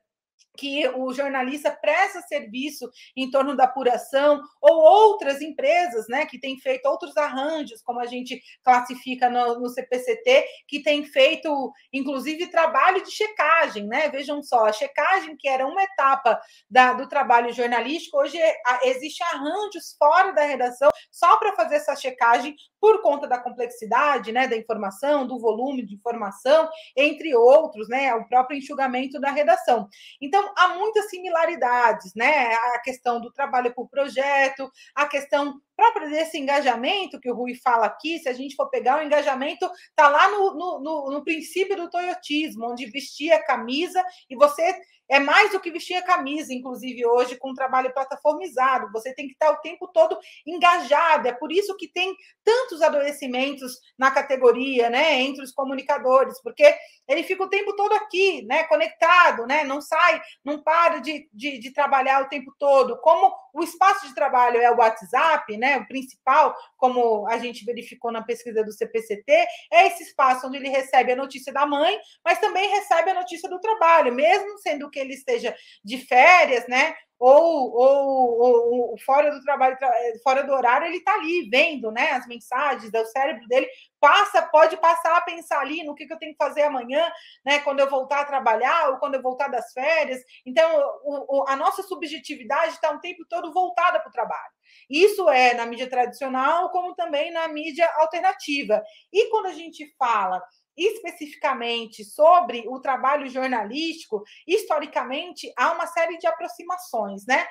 que o jornalista presta serviço em torno da apuração, ou outras empresas né, que têm feito outros arranjos, como a gente classifica no, no CPCT, que têm feito, inclusive, trabalho de checagem. Né? Vejam só, a checagem, que era uma etapa da, do trabalho jornalístico, hoje é, existe arranjos fora da redação só para fazer essa checagem por conta da complexidade né, da informação, do volume de informação, entre outros, né, o próprio enxugamento da redação. Então, há muitas similaridades, né? A questão do trabalho por projeto, a questão própria desse engajamento que o Rui fala aqui, se a gente for pegar o engajamento, está lá no, no, no, no princípio do toyotismo, onde vestir a camisa e você é mais do que vestir a camisa, inclusive hoje, com o trabalho plataformizado. Você tem que estar o tempo todo engajado. É por isso que tem tantos adoecimentos na categoria, né, entre os comunicadores, porque ele fica o tempo todo aqui, né, conectado, né, não sai, não para de, de, de trabalhar o tempo todo. Como o espaço de trabalho é o WhatsApp, né, o principal, como a gente verificou na pesquisa do CPCT, é esse espaço onde ele recebe a notícia da mãe, mas também recebe a notícia do trabalho, mesmo sendo que ele esteja de férias, né? Ou, ou, ou, fora do trabalho, fora do horário, ele está ali vendo né, as mensagens, o cérebro dele passa, pode passar a pensar ali no que, que eu tenho que fazer amanhã, né, quando eu voltar a trabalhar ou quando eu voltar das férias. Então, o, o, a nossa subjetividade está um tempo todo voltada para o trabalho. Isso é na mídia tradicional, como também na mídia alternativa. E quando a gente fala especificamente sobre o trabalho jornalístico, historicamente há uma série de aproximações, né?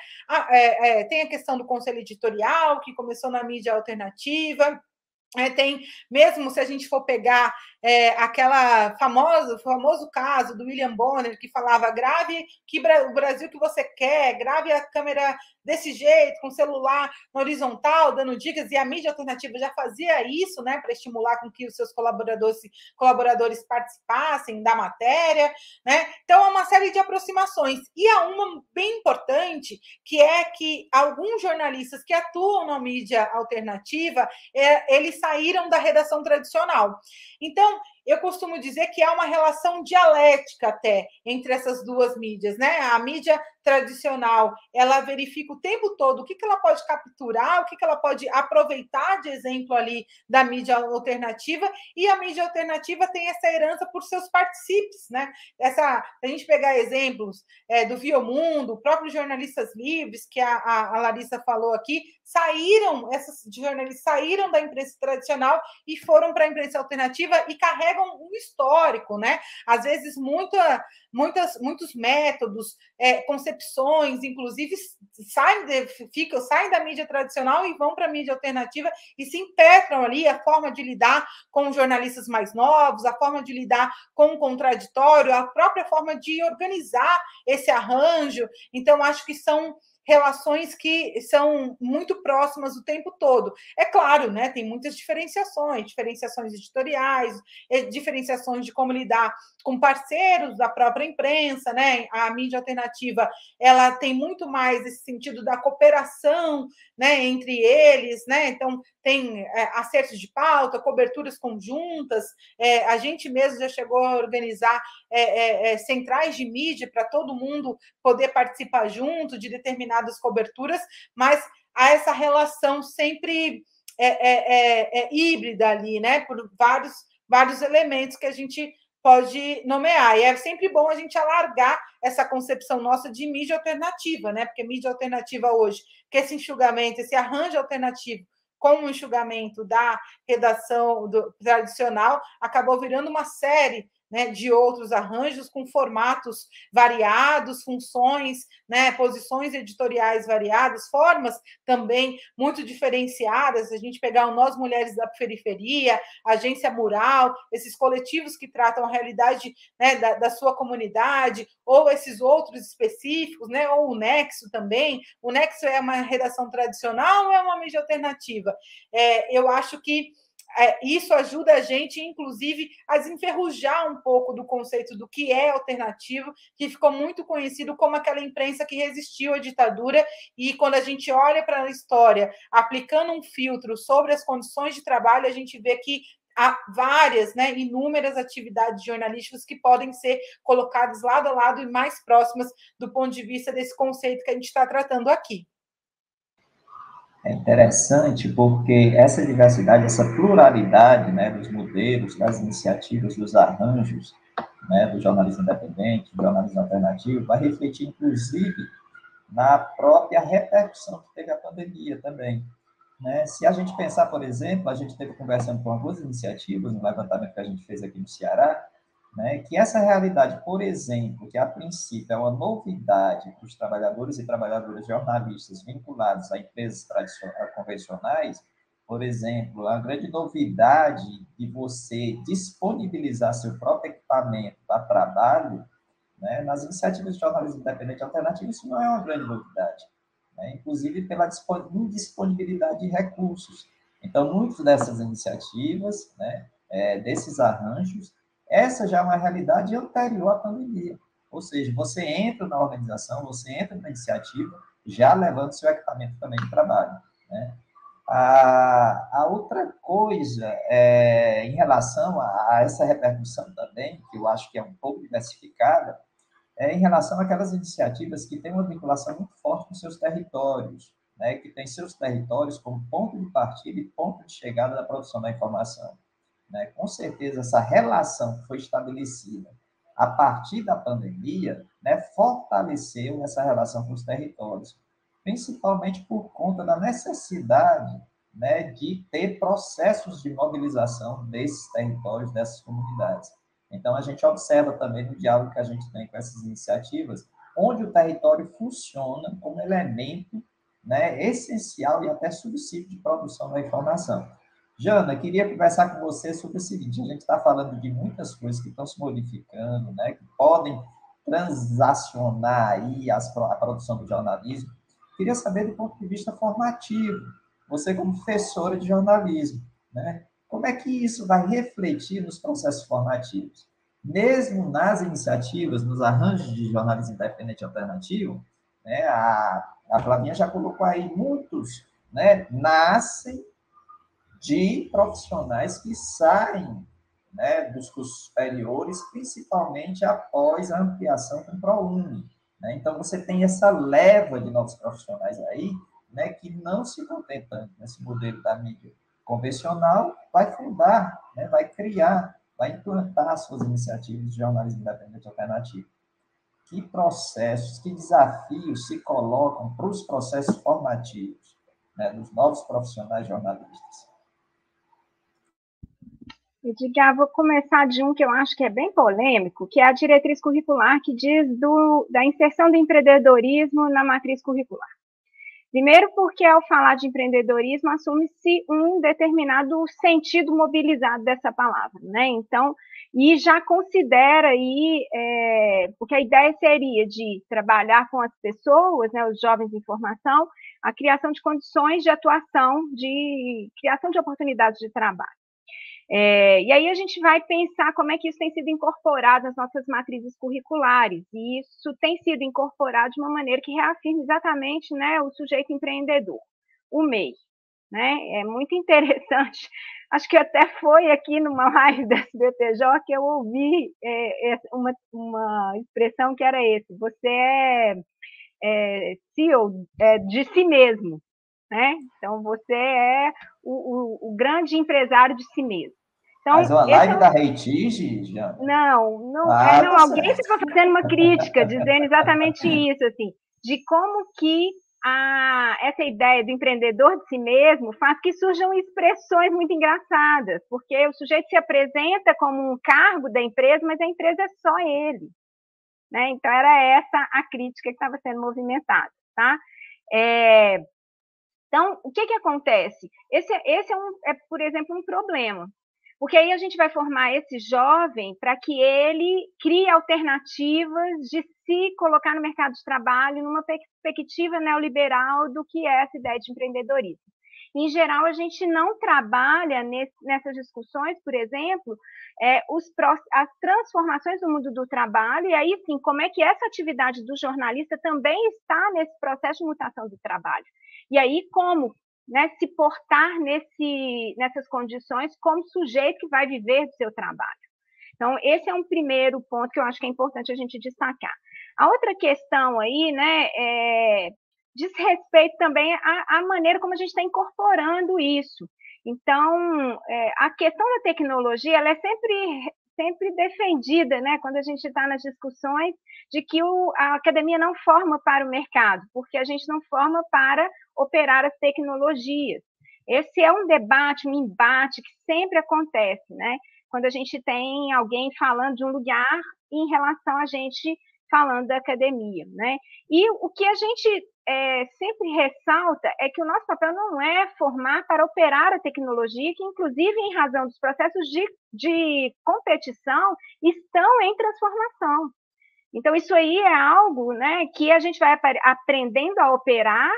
É, é, tem a questão do conselho editorial, que começou na mídia alternativa. É, tem, mesmo se a gente for pegar é, aquela famosa, famoso caso do William Bonner, que falava grave que o Brasil que você quer, grave a câmera desse jeito, com celular na horizontal, dando dicas, e a mídia alternativa já fazia isso, né, para estimular com que os seus colaboradores, colaboradores participassem da matéria, né? Então, há uma série de aproximações. E há uma bem importante, que é que alguns jornalistas que atuam na mídia alternativa, é, eles saíram da redação tradicional. Então, eu costumo dizer que há uma relação dialética até entre essas duas mídias, né? A mídia tradicional, ela verifica o tempo todo o que, que ela pode capturar, o que, que ela pode aproveitar de exemplo ali da mídia alternativa, e a mídia alternativa tem essa herança por seus participes, né? Essa, a gente pegar exemplos é, do Viomundo, próprios jornalistas livres, que a, a, a Larissa falou aqui, saíram, essas jornalistas saíram da imprensa tradicional e foram para a imprensa alternativa e carregam um histórico, né? Às vezes, muita, muitas, muitos métodos, é, concepções, inclusive, saem, de, ficam, saem da mídia tradicional e vão para a mídia alternativa e se impetram ali a forma de lidar com jornalistas mais novos, a forma de lidar com o contraditório, a própria forma de organizar esse arranjo. Então, acho que são relações que são muito próximas o tempo todo. É claro, né, tem muitas diferenciações, diferenciações editoriais, eh, diferenciações de como lidar com parceiros da própria imprensa, né? A mídia alternativa, ela tem muito mais esse sentido da cooperação, né, entre eles, né? Então, tem é, acertos de pauta, coberturas conjuntas, é, a gente mesmo já chegou a organizar é, é, é centrais de mídia para todo mundo poder participar junto de determinadas coberturas, mas há essa relação sempre é, híbrida ali, né? Por vários, vários elementos que a gente pode nomear. E é sempre bom a gente alargar essa concepção nossa de mídia alternativa, né? Porque mídia alternativa hoje, que esse enxugamento, esse arranjo alternativo com o enxugamento da redação do, tradicional, acabou virando uma série né, de outros arranjos com formatos variados, funções, né, posições editoriais variadas, formas também muito diferenciadas. A gente pegar o Nós Mulheres da Periferia, Agência Mural, esses coletivos que tratam a realidade né, da, da, sua comunidade, ou esses outros específicos, né, ou o Nexo também. O Nexo é uma redação tradicional ou é uma mídia alternativa? É, eu acho que isso ajuda a gente, inclusive, a desenferrujar um pouco do conceito do que é alternativo, que ficou muito conhecido como aquela imprensa que resistiu à ditadura. E quando a gente olha para a história, aplicando um filtro sobre as condições de trabalho, a gente vê que há várias, né, inúmeras atividades jornalísticas que podem ser colocadas lado a lado e mais próximas do ponto de vista desse conceito que a gente está tratando aqui. É interessante porque essa diversidade, essa pluralidade né, dos modelos, das iniciativas, dos arranjos, né, do jornalismo independente, do jornalismo alternativo, vai refletir, inclusive, na própria repercussão que teve a pandemia também. Né? Se a gente pensar, por exemplo, a gente esteve conversando com algumas iniciativas, no levantamento que a gente fez aqui no Ceará, né, que essa realidade, por exemplo, que a princípio é uma novidade para os trabalhadores e trabalhadoras jornalistas vinculados a empresas convencionais, por exemplo, a grande novidade de você disponibilizar seu próprio equipamento para trabalho, né, nas iniciativas de jornalismo independente alternativo, isso não é uma grande novidade, né, inclusive pela indisponibilidade de recursos. Então, muitas dessas iniciativas, né, é, desses arranjos, essa já é uma realidade anterior à pandemia. Ou seja, você entra na organização, você entra na iniciativa, já levando seu equipamento também de trabalho. Né? A, a outra coisa, é, em relação a, a, essa repercussão também, que eu acho que é um pouco diversificada, é em relação àquelas iniciativas que têm uma vinculação muito forte com seus territórios, né? que têm seus territórios como ponto de partida e ponto de chegada da produção da informação. Né? Com certeza, essa relação que foi estabelecida a partir da pandemia né, fortaleceu essa relação com os territórios, principalmente por conta da necessidade né, de ter processos de mobilização desses territórios, dessas comunidades. Então, a gente observa também no diálogo que a gente tem com essas iniciativas, onde o território funciona como elemento né, essencial e até subsídio de produção da informação. Jana, queria conversar com você sobre o seguinte: a gente está falando de muitas coisas que estão se modificando, né, que podem transacionar aí as, a produção do jornalismo. Queria saber do ponto de vista formativo, você como professora de jornalismo, né, como é que isso vai refletir nos processos formativos? Mesmo nas iniciativas, nos arranjos de jornalismo independente alternativo, né, a, a Flavinha já colocou aí muitos, né, nascem de profissionais que saem né, dos cursos superiores, principalmente após a ampliação com o ProUni. Né? Então, você tem essa leva de novos profissionais aí, né, que não se contentando nesse modelo da mídia convencional, vai fundar, né, vai criar, vai implantar suas iniciativas de jornalismo independente alternativo. Que processos, que desafios se colocam para os processos formativos né, dos novos profissionais jornalistas? Edgar, vou começar de um que eu acho que é bem polêmico, que é a diretriz curricular, que diz do, da inserção do empreendedorismo na matriz curricular. Primeiro, porque ao falar de empreendedorismo, assume-se um determinado sentido mobilizado dessa palavra, né? Então, e já considera aí, é, porque a ideia seria de trabalhar com as pessoas, né, os jovens em formação, a criação de condições de atuação, de criação de oportunidades de trabalho. É, e aí a gente vai pensar como é que isso tem sido incorporado nas nossas matrizes curriculares, e isso tem sido incorporado de uma maneira que reafirma exatamente né, o sujeito empreendedor, o MEI. Né? É muito interessante, acho que até foi aqui numa live da SBTJ que eu ouvi é, uma, uma expressão que era esse, você é, é CEO é, de si mesmo, né? Então, você é grande empresário de si mesmo. Então, Mas uma live é... da Reitige, já? Não, não, ah, é, não tá alguém estava fazendo uma crítica, dizendo exatamente isso, assim, de como que a, essa ideia do empreendedor de si mesmo faz que surjam expressões muito engraçadas, porque o sujeito se apresenta como um cargo da empresa, mas a empresa é só ele. Né? Então, era essa a crítica que estava sendo movimentada. Tá? É, então, o que, que acontece? Esse, esse é, um, é, por exemplo, um problema. Porque aí a gente vai formar esse jovem para que ele crie alternativas de se colocar no mercado de trabalho numa perspectiva neoliberal do que é essa ideia de empreendedorismo. Em geral, a gente não trabalha nesse, nessas discussões, por exemplo, é, os, as transformações do mundo do trabalho, e aí sim, como é que essa atividade do jornalista também está nesse processo de mutação do trabalho. E aí, como né, se portar nesse, nessas condições como sujeito que vai viver do seu trabalho. Então, esse é um primeiro ponto que eu acho que é importante a gente destacar. A outra questão aí, né, é, diz respeito também à, à maneira como a gente está incorporando isso. Então, é, a questão da tecnologia, ela é sempre sempre defendida, né, quando a gente está nas discussões, de que o, a academia não forma para o mercado, porque a gente não forma para operar as tecnologias. Esse é um debate, um embate que sempre acontece, né? Quando a gente tem alguém falando de um lugar em relação a gente falando da academia, né? E o que a gente é, sempre ressalta é que o nosso papel não é formar para operar a tecnologia, que inclusive em razão dos processos de, de competição estão em transformação. Então isso aí é algo, né, que a gente vai aprendendo a operar,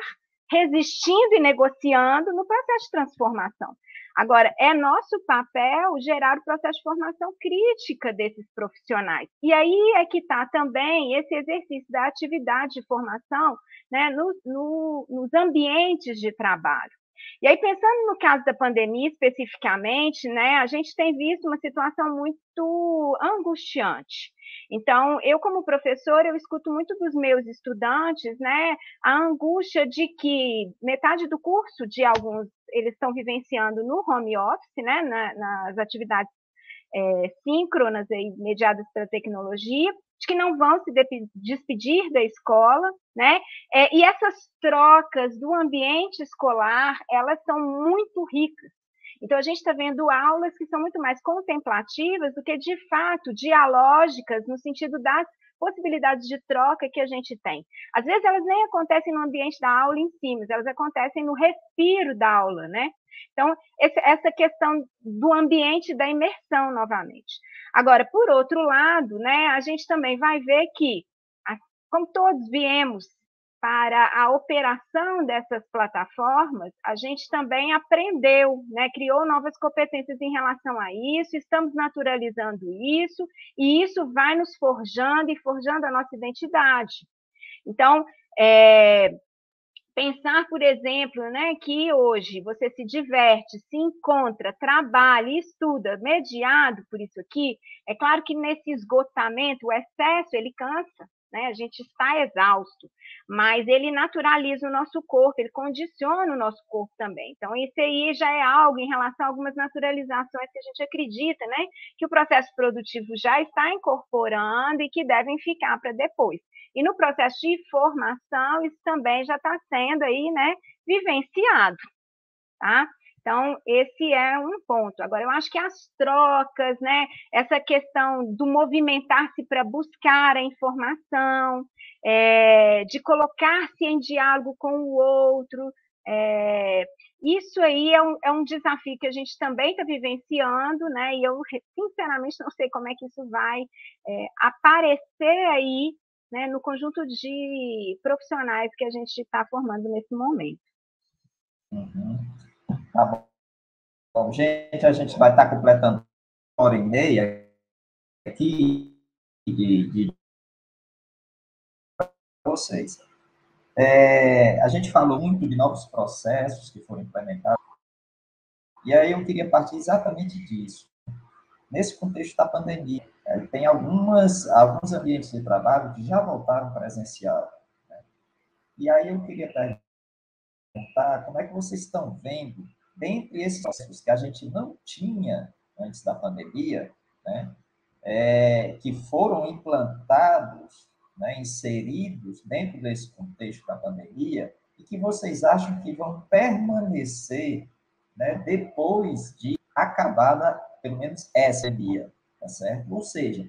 resistindo e negociando no processo de transformação. Agora, é nosso papel gerar o processo de formação crítica desses profissionais. E aí é que está também esse exercício da atividade de formação né, no, no, nos ambientes de trabalho. E aí, pensando no caso da pandemia especificamente, né, a gente tem visto uma situação muito angustiante. Então, eu como professora, eu escuto muito dos meus estudantes, né, a angústia de que metade do curso de alguns eles estão vivenciando no home office, né, na, nas atividades é, síncronas e mediadas pela tecnologia, de que não vão se despedir da escola, né? É, e essas trocas do ambiente escolar, elas são muito ricas. Então, a gente está vendo aulas que são muito mais contemplativas do que, de fato, dialógicas, no sentido das possibilidades de troca que a gente tem. Às vezes, elas nem acontecem no ambiente da aula em si, mas elas acontecem no respiro da aula, né? Então, essa questão do ambiente da imersão, novamente. Agora, por outro lado, né, a gente também vai ver que, como todos viemos para a operação dessas plataformas, a gente também aprendeu, né, criou novas competências em relação a isso, estamos naturalizando isso, e isso vai nos forjando e forjando a nossa identidade. Então, é, Pensar, por exemplo, né, que hoje você se diverte, se encontra, trabalha, estuda, mediado por isso aqui, é claro que nesse esgotamento, o excesso, ele cansa, né? A gente está exausto, mas ele naturaliza o nosso corpo, ele condiciona o nosso corpo também. Então, isso aí já é algo em relação a algumas naturalizações que a gente acredita, né? Que o processo produtivo já está incorporando e que devem ficar para depois. E no processo de formação, isso também já está sendo aí, né, vivenciado, tá? Então, esse é um ponto. Agora, eu acho que as trocas, né, essa questão do movimentar-se para buscar a informação, é, de colocar-se em diálogo com o outro, é, isso aí é um, é um, desafio que a gente também está vivenciando, né? E eu, sinceramente, não sei como é que isso vai é, aparecer aí, né, no conjunto de profissionais que a gente está formando nesse momento. Uhum. Tá bom. bom. gente, a gente vai estar tá completando uma hora e meia aqui de, de vocês. É, a gente falou muito de novos processos que foram implementados, e aí eu queria partir exatamente disso. Nesse contexto da pandemia, é, tem algumas, alguns ambientes de trabalho que já voltaram presencial. Né? E aí eu queria perguntar como é que vocês estão vendo dentre esses processos que a gente não tinha antes da pandemia, né, é, que foram implantados, né, inseridos dentro desse contexto da pandemia, e que vocês acham que vão permanecer né, depois de acabada, pelo menos essa pandemia, tá certo? Ou seja,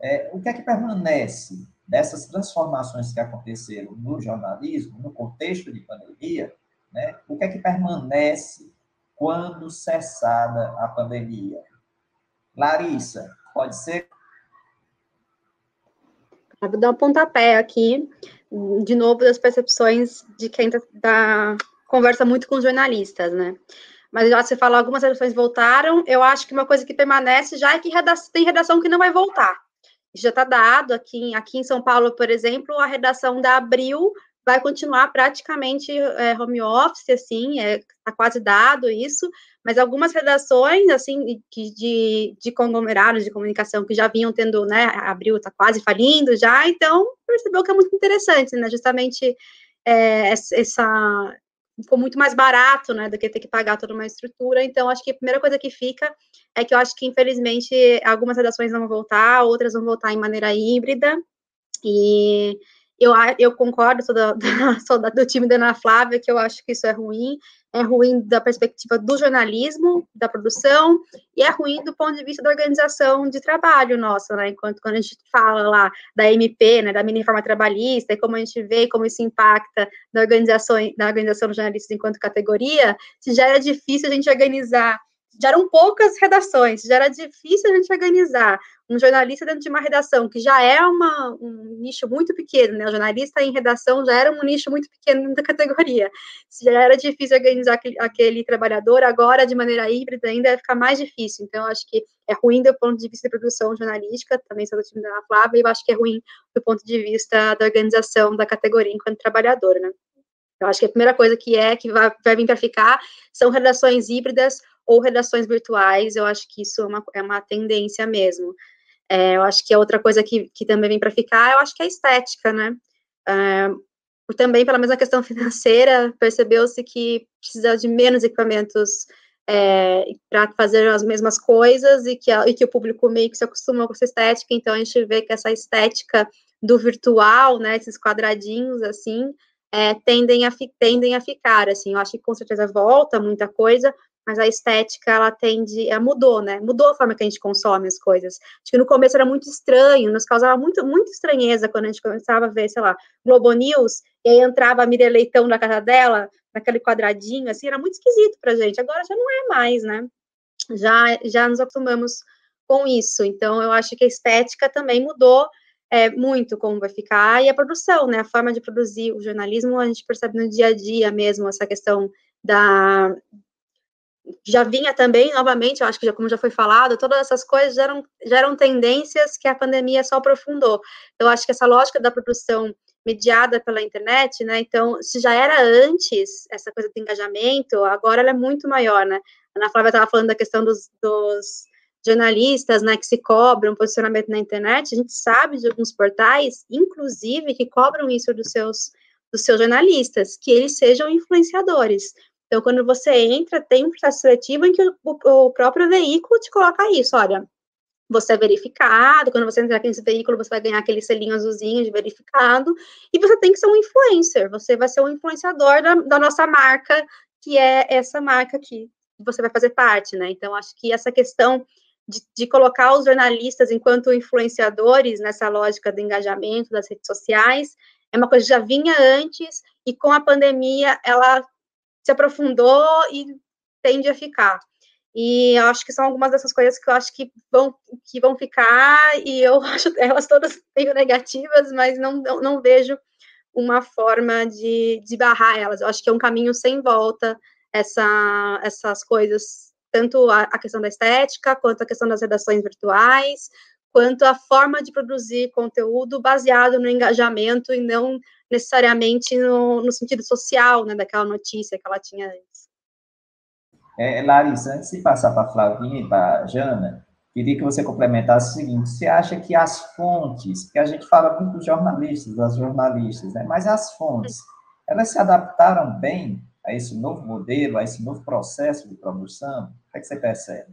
é, o que é que permanece dessas transformações que aconteceram no jornalismo, no contexto de pandemia, né? O que é que permanece quando cessada a pandemia. Larissa, pode ser? Vou dar um pontapé aqui, de novo, das percepções de quem tá, tá conversa muito com os jornalistas, né? Mas já você falou, algumas redações voltaram, eu acho que uma coisa que permanece já é que redação, tem redação que não vai voltar. Já está dado aqui, aqui em São Paulo, por exemplo, a redação da Abril vai continuar praticamente é, home office, assim, está é, tá quase dado isso, mas algumas redações, assim, de, de, conglomerados de comunicação que já vinham tendo, né, abril está quase falindo já, então percebeu que é muito interessante, né, justamente é, essa, ficou muito mais barato, né, do que ter que pagar toda uma estrutura, então acho que a primeira coisa que fica é que eu acho que, infelizmente, algumas redações não vão voltar, outras vão voltar em maneira híbrida, e eu, eu concordo, sou, da, sou da, do time da Ana Flávia, que eu acho que isso é ruim, é ruim da perspectiva do jornalismo, da produção, e é ruim do ponto de vista da organização de trabalho nossa, né, enquanto quando a gente fala lá da MP, né, da mini reforma trabalhista, e como a gente vê como isso impacta na organização, na organização dos jornalistas enquanto categoria, se já era difícil a gente organizar já eram poucas redações, já era difícil a gente organizar um jornalista dentro de uma redação, que já é uma, um nicho muito pequeno, né? O jornalista em redação já era um nicho muito pequeno da categoria. Já era difícil organizar aquele, aquele, trabalhador, agora, de maneira híbrida, ainda vai ficar mais difícil. Então, acho que é ruim do ponto de vista de produção jornalística, também sou do time da Ana Flávia, e eu acho que é ruim do ponto de vista da organização da categoria enquanto trabalhador, né? Eu acho que a primeira coisa que é, que vai, vai vir para ficar, são redações híbridas ou redações virtuais, eu acho que isso é uma, é uma tendência mesmo. É, eu acho que é outra coisa que, que também vem para ficar, eu acho que é a estética, né? É, também pela mesma questão financeira, percebeu-se que precisa de menos equipamentos é, para fazer as mesmas coisas e que, e que o público meio que se acostuma com essa estética, então a gente vê que essa estética do virtual, né, esses quadradinhos assim, é, tendem, a, tendem a ficar, assim, eu acho que com certeza volta muita coisa, mas a estética, ela tende, mudou, né, mudou a forma que a gente consome as coisas, acho que no começo era muito estranho, nos causava muito, muito estranheza quando a gente começava a ver, sei lá, Globo News, e aí entrava a Miriam Leitão na casa dela, naquele quadradinho, assim, era muito esquisito pra gente, agora já não é mais, né, já, já nos acostumamos com isso, então eu acho que a estética também mudou, é, muito como vai ficar, e a produção, né, a forma de produzir o jornalismo, a gente percebe no dia a dia mesmo, essa questão da, já vinha também, novamente, eu acho que já, como já foi falado, todas essas coisas já eram, já eram tendências que a pandemia só aprofundou. Eu acho que essa lógica da produção mediada pela internet, né? Então, se já era antes essa coisa do engajamento, agora ela é muito maior, né? A Ana Flávia estava falando da questão dos, dos jornalistas, né, que se cobram posicionamento na internet, a gente sabe de alguns portais, inclusive, que cobram isso dos seus, dos seus jornalistas, que eles sejam influenciadores. Então, quando você entra, tem um processo seletivo em que o, o próprio veículo te coloca isso, olha, você é verificado, quando você entrar aqui nesse veículo, você vai ganhar aquele selinho azulzinho de verificado, e você tem que ser um influencer, você vai ser um influenciador da, da nossa marca, que é essa marca aqui, que você vai fazer parte, né? Então, acho que essa questão de, de, colocar os jornalistas enquanto influenciadores nessa lógica do engajamento das redes sociais é uma coisa que já vinha antes, e com a pandemia ela se aprofundou e tende a ficar. E acho que são algumas dessas coisas que eu acho que vão, que vão ficar, e eu acho elas todas meio negativas, mas não, não, não vejo uma forma de, de barrar elas. Eu acho que é um caminho sem volta essa, essas coisas, tanto a, a questão da estética, quanto a questão das redações virtuais, quanto a forma de produzir conteúdo baseado no engajamento e não necessariamente no, no sentido social, né, daquela notícia que ela tinha antes. É, Larissa, antes de passar para a Flavinha e para a Jana, queria que você complementasse o seguinte: você acha que as fontes, que a gente fala muito dos jornalistas, das jornalistas, né, mas as fontes, elas se adaptaram bem a esse novo modelo, a esse novo processo de produção? O que, é que você percebe?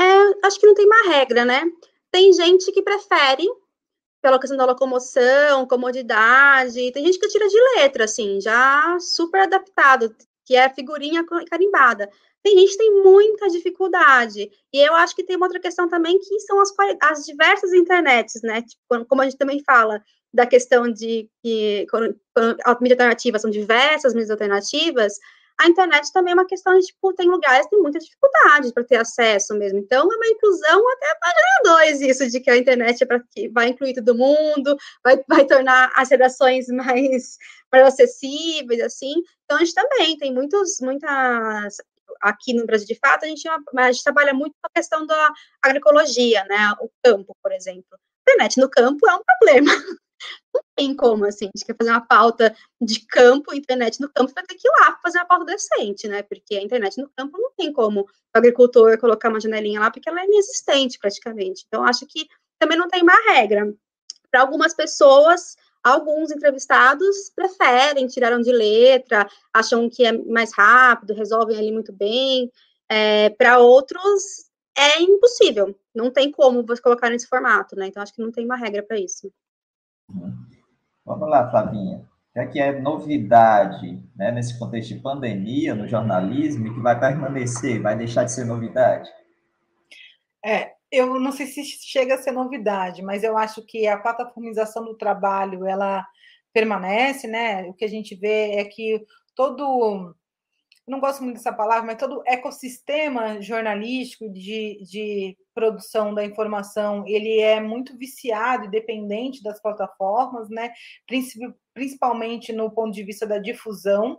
É, acho que não tem uma regra, né? Tem gente que prefere pela questão da locomoção, comodidade, tem gente que tira de letra, assim, já super adaptado que é figurinha carimbada. Tem gente que tem muita dificuldade. E eu acho que tem uma outra questão também, que são as, as diversas internets, né? Tipo, como a gente também fala da questão de que quando, quando a mídia alternativa são diversas mídias alternativas, a internet também é uma questão de, tipo, tem lugares que tem muitas dificuldades para ter acesso mesmo. Então, é uma inclusão até a página 2, isso de que a internet é para que vai incluir todo mundo, vai, vai tornar as redações mais, mais acessíveis, assim. Então, a gente também tem muitos, muitas aqui no Brasil de fato, a gente, a gente trabalha muito com a questão da agroecologia, né? O campo, por exemplo. A internet no campo é um problema. Tem como, assim, a gente quer fazer uma pauta de campo, internet no campo, vai ter que ir lá fazer uma pauta decente, né? Porque a internet no campo não tem como o agricultor colocar uma janelinha lá, porque ela é inexistente praticamente. Então, acho que também não tem uma regra. Para algumas pessoas, alguns entrevistados preferem, tiraram de letra, acham que é mais rápido, resolvem ali muito bem. É, Para outros, é impossível, não tem como você colocar nesse formato, né? Então, acho que não tem uma regra para isso. Vamos lá, Flavinha. O que é, é novidade né, nesse contexto de pandemia no jornalismo que vai permanecer, vai deixar de ser novidade? É, eu não sei se chega a ser novidade, mas eu acho que a plataformização do trabalho ela permanece, né? O que a gente vê é que todo não gosto muito dessa palavra, mas todo ecossistema jornalístico de, de produção da informação, ele é muito viciado e dependente das plataformas, né? Principalmente no ponto de vista da difusão.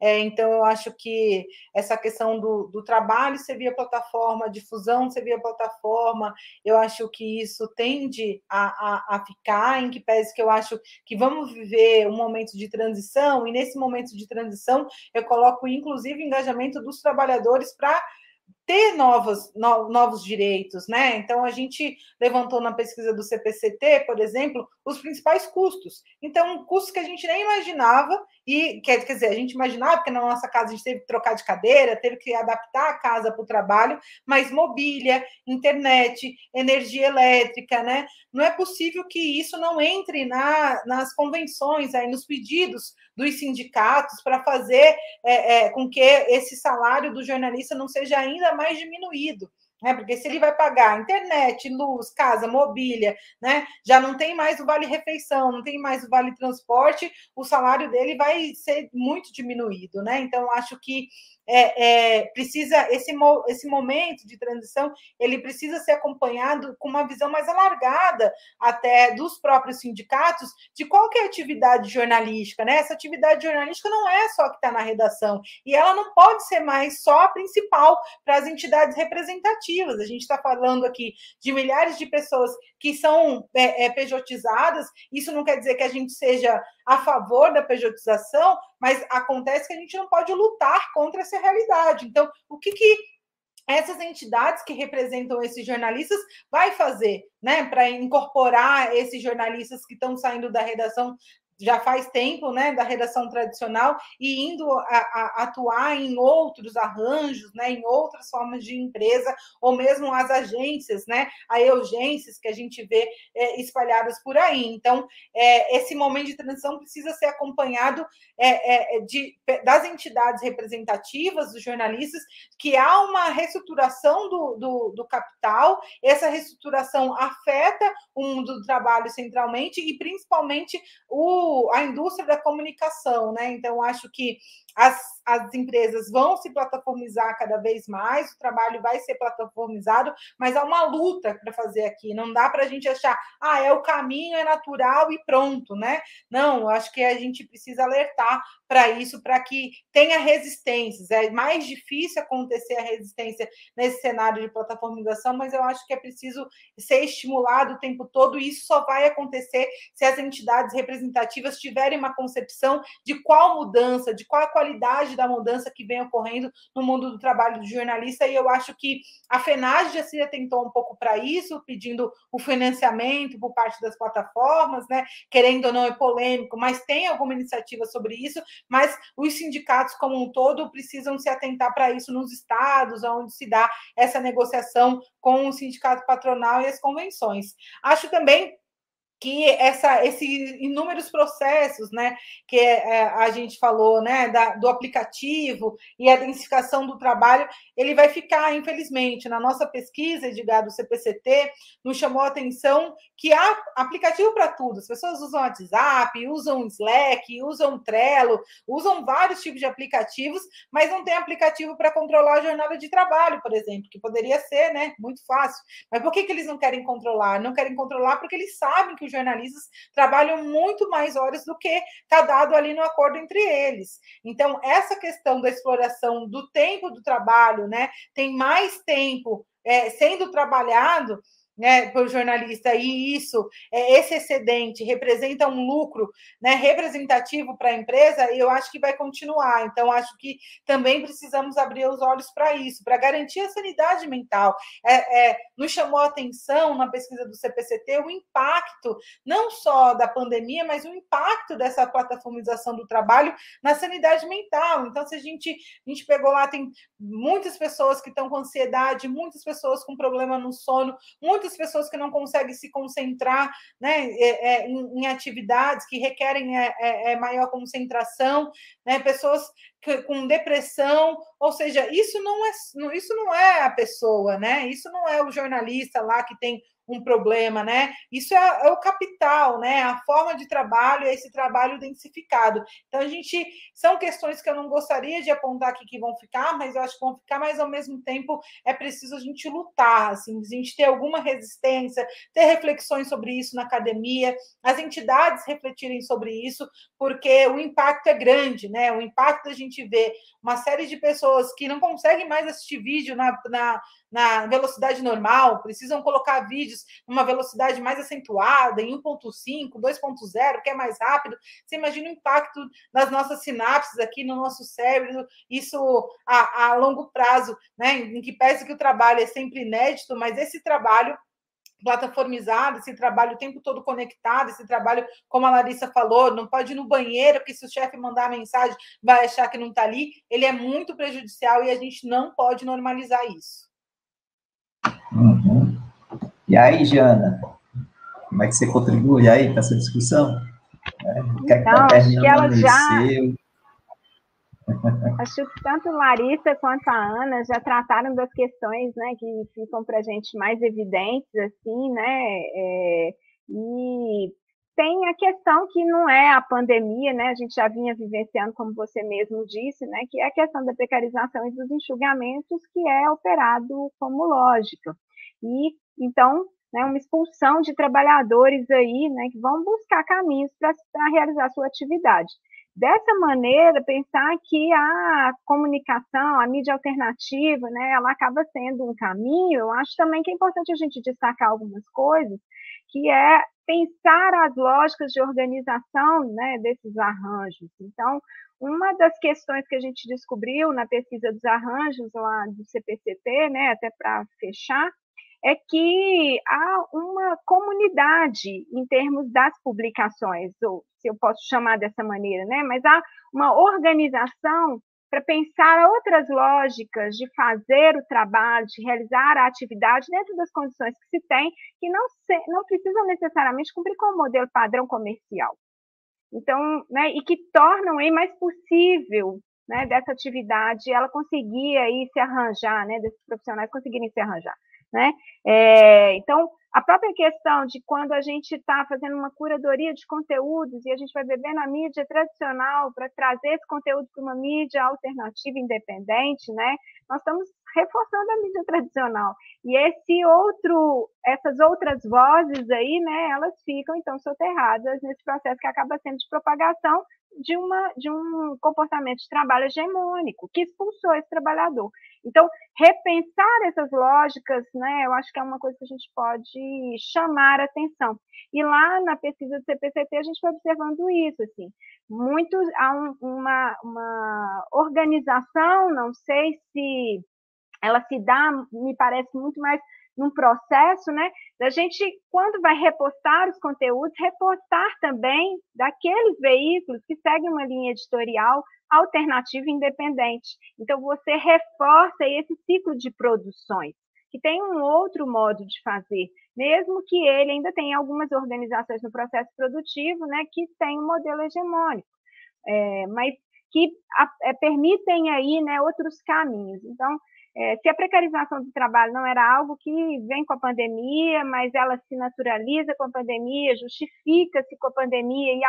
É, então, eu acho que essa questão do, do trabalho ser via plataforma, difusão ser via plataforma, eu acho que isso tende a, a, a, ficar, em que pese que eu acho que vamos viver um momento de transição, e nesse momento de transição eu coloco, inclusive, engajamento dos trabalhadores para ter novos, no, novos direitos, né? Então, a gente levantou na pesquisa do CPCT, por exemplo, os principais custos. Então, custos que a gente nem imaginava, e quer, quer dizer, a gente imaginava, porque na nossa casa a gente teve que trocar de cadeira, teve que adaptar a casa para o trabalho, mas mobília, internet, energia elétrica, né? Não é possível que isso não entre na, nas convenções, aí, nos pedidos dos sindicatos para fazer é, é, com que esse salário do jornalista não seja ainda mais diminuído. Né? Porque se ele vai pagar internet, luz, casa, mobília, né? já não tem mais o vale refeição, não tem mais o vale transporte, o salário dele vai ser muito diminuído. Né? Então, acho que é, é, precisa esse, esse momento de transição ele precisa ser acompanhado com uma visão mais alargada até dos próprios sindicatos de qual é atividade jornalística, né? Essa atividade jornalística não é só que está na redação e ela não pode ser mais só a principal para as entidades representativas. A gente está falando aqui de milhares de pessoas que são é, é, pejotizadas. Isso não quer dizer que a gente seja a favor da pejotização, mas acontece que a gente não pode lutar contra essa realidade. Então, o que, que essas entidades que representam esses jornalistas vai fazer, né, para incorporar esses jornalistas que estão saindo da redação já faz tempo, né, da redação tradicional e indo a, a, atuar em outros arranjos, né, em outras formas de empresa, ou mesmo as agências, né, a urgências que a gente vê é, espalhadas por aí. Então, é, esse momento de transição precisa ser acompanhado é, é de, das entidades representativas, dos jornalistas, que há uma reestruturação do, do, do capital, essa reestruturação afeta o mundo do trabalho centralmente e principalmente o a indústria da comunicação, né? Então, acho que as, as empresas vão se plataformizar cada vez mais, o trabalho vai ser plataformizado, mas há uma luta para fazer aqui. Não dá para a gente achar, ah, é o caminho, é natural e pronto, né? Não, acho que a gente precisa alertar para isso, para que tenha resistências. É mais difícil acontecer a resistência nesse cenário de plataformização, mas eu acho que é preciso ser estimulado o tempo todo, e isso só vai acontecer se as entidades representativas tiverem uma concepção de qual mudança, de qual a qualidade da mudança que vem ocorrendo no mundo do trabalho do jornalista, e eu acho que a FENAGE já se atentou um pouco para isso, pedindo o financiamento por parte das plataformas, né? Querendo ou não é polêmico, mas tem alguma iniciativa sobre isso, mas os sindicatos como um todo precisam se atentar para isso nos estados, onde se dá essa negociação com o sindicato patronal e as convenções. Acho também que essa, esses inúmeros processos, né, que é, a gente falou, né, da, do aplicativo e a densificação do trabalho, ele vai ficar, infelizmente, na nossa pesquisa, Edgar, do CPCT, nos chamou a atenção que há aplicativo para tudo. As pessoas usam WhatsApp, usam Slack, usam Trello, usam vários tipos de aplicativos, mas não tem aplicativo para controlar a jornada de trabalho, por exemplo, que poderia ser, né, muito fácil. Mas por que, que eles não querem controlar? Não querem controlar porque eles sabem que os jornalistas trabalham muito mais horas do que está dado ali no acordo entre eles. Então, essa questão da exploração do tempo do trabalho, né, tem mais tempo é, sendo trabalhado né, para o jornalista, e isso, é, esse excedente representa um lucro né, representativo para a empresa, eu acho que vai continuar. Então, acho que também precisamos abrir os olhos para isso, para garantir a sanidade mental. É, é, nos chamou a atenção na pesquisa do CPCT o impacto, não só da pandemia, mas o impacto dessa plataformização do trabalho na sanidade mental. Então, se a gente, a gente pegou lá, tem muitas pessoas que estão com ansiedade, muitas pessoas com problema no sono, muitas muitas pessoas que não conseguem se concentrar né, é, é, em, em, atividades que requerem é, é, é maior concentração, né, pessoas que, com depressão, ou seja, isso não é isso não é a pessoa, né? Isso não é o jornalista lá que tem um problema, né? Isso é, é, o capital, né? A forma de trabalho, é esse trabalho densificado. Então, a gente são questões que eu não gostaria de apontar aqui que vão ficar, mas eu acho que vão ficar, mas ao mesmo tempo é preciso a gente lutar, assim, a gente ter alguma resistência, ter reflexões sobre isso na academia, as entidades refletirem sobre isso, porque o impacto é grande, né? O impacto da gente ver uma série de pessoas que não conseguem mais assistir vídeo na, na na velocidade normal, precisam colocar vídeos numa velocidade mais acentuada, em 1.5, 2.0, que é mais rápido. Você imagina o impacto nas nossas sinapses aqui no nosso cérebro, isso a, a longo prazo, né? Em que pese que o trabalho é sempre inédito, mas esse trabalho plataformizado, esse trabalho o tempo todo conectado, esse trabalho, como a Larissa falou, não pode ir no banheiro, porque se o chefe mandar mensagem, vai achar que não está ali, ele é muito prejudicial e a gente não pode normalizar isso. Uhum. E aí, Jana, como é que você contribui aí para essa discussão? É, que é que tá então, já... Acho que tanto Larissa quanto a Ana já trataram das questões né, que ficam para a gente mais evidentes, assim, né? É, e tem a questão que não é a pandemia, né? A gente já vinha vivenciando, como você mesmo disse, né? Que é a questão da precarização e dos enxugamentos que é operado como lógica. E então, né, uma expulsão de trabalhadores aí, né, que vão buscar caminhos para realizar sua atividade. Dessa maneira, pensar que a comunicação, a mídia alternativa, né, ela acaba sendo um caminho, eu acho também que é importante a gente destacar algumas coisas, que é pensar as lógicas de organização né, desses arranjos. Então, uma das questões que a gente descobriu na pesquisa dos arranjos lá do CPCT, né, até para fechar, é que há uma comunidade em termos das publicações, ou se eu posso chamar dessa maneira, né? Mas há uma organização para pensar outras lógicas de fazer o trabalho, de realizar a atividade dentro das condições que se tem, que não, se, não precisam necessariamente cumprir com o modelo padrão comercial. Então, né, e que tornam aí mais possível né, dessa atividade ela conseguir aí se arranjar, né, desses profissionais conseguirem se arranjar. Né? É, então, a própria questão de quando a gente está fazendo uma curadoria de conteúdos e a gente vai beber na mídia tradicional para trazer esse conteúdo para uma mídia alternativa independente, né? Nós estamos reforçando a mídia tradicional. E esse outro, essas outras vozes aí, né, elas ficam então soterradas nesse processo que acaba sendo de propagação de, uma, de um comportamento de trabalho hegemônico que expulsou esse trabalhador. Então, repensar essas lógicas, né, eu acho que é uma coisa que a gente pode chamar atenção. E lá na pesquisa do CPCT a gente foi observando isso, assim, muito há um, uma, uma organização, não sei se ela se dá, me parece muito mais num processo, né, da gente, quando vai repostar os conteúdos, repostar também daqueles veículos que seguem uma linha editorial alternativa e independente. Então, você reforça esse ciclo de produções, que tem um outro modo de fazer, mesmo que ele ainda tenha algumas organizações no processo produtivo, né, que tem um modelo hegemônico, é, mas que a, é, permitem aí, né, outros caminhos. Então, é, se a precarização do trabalho não era algo que vem com a pandemia, mas ela se naturaliza com a pandemia, justifica-se com a pandemia e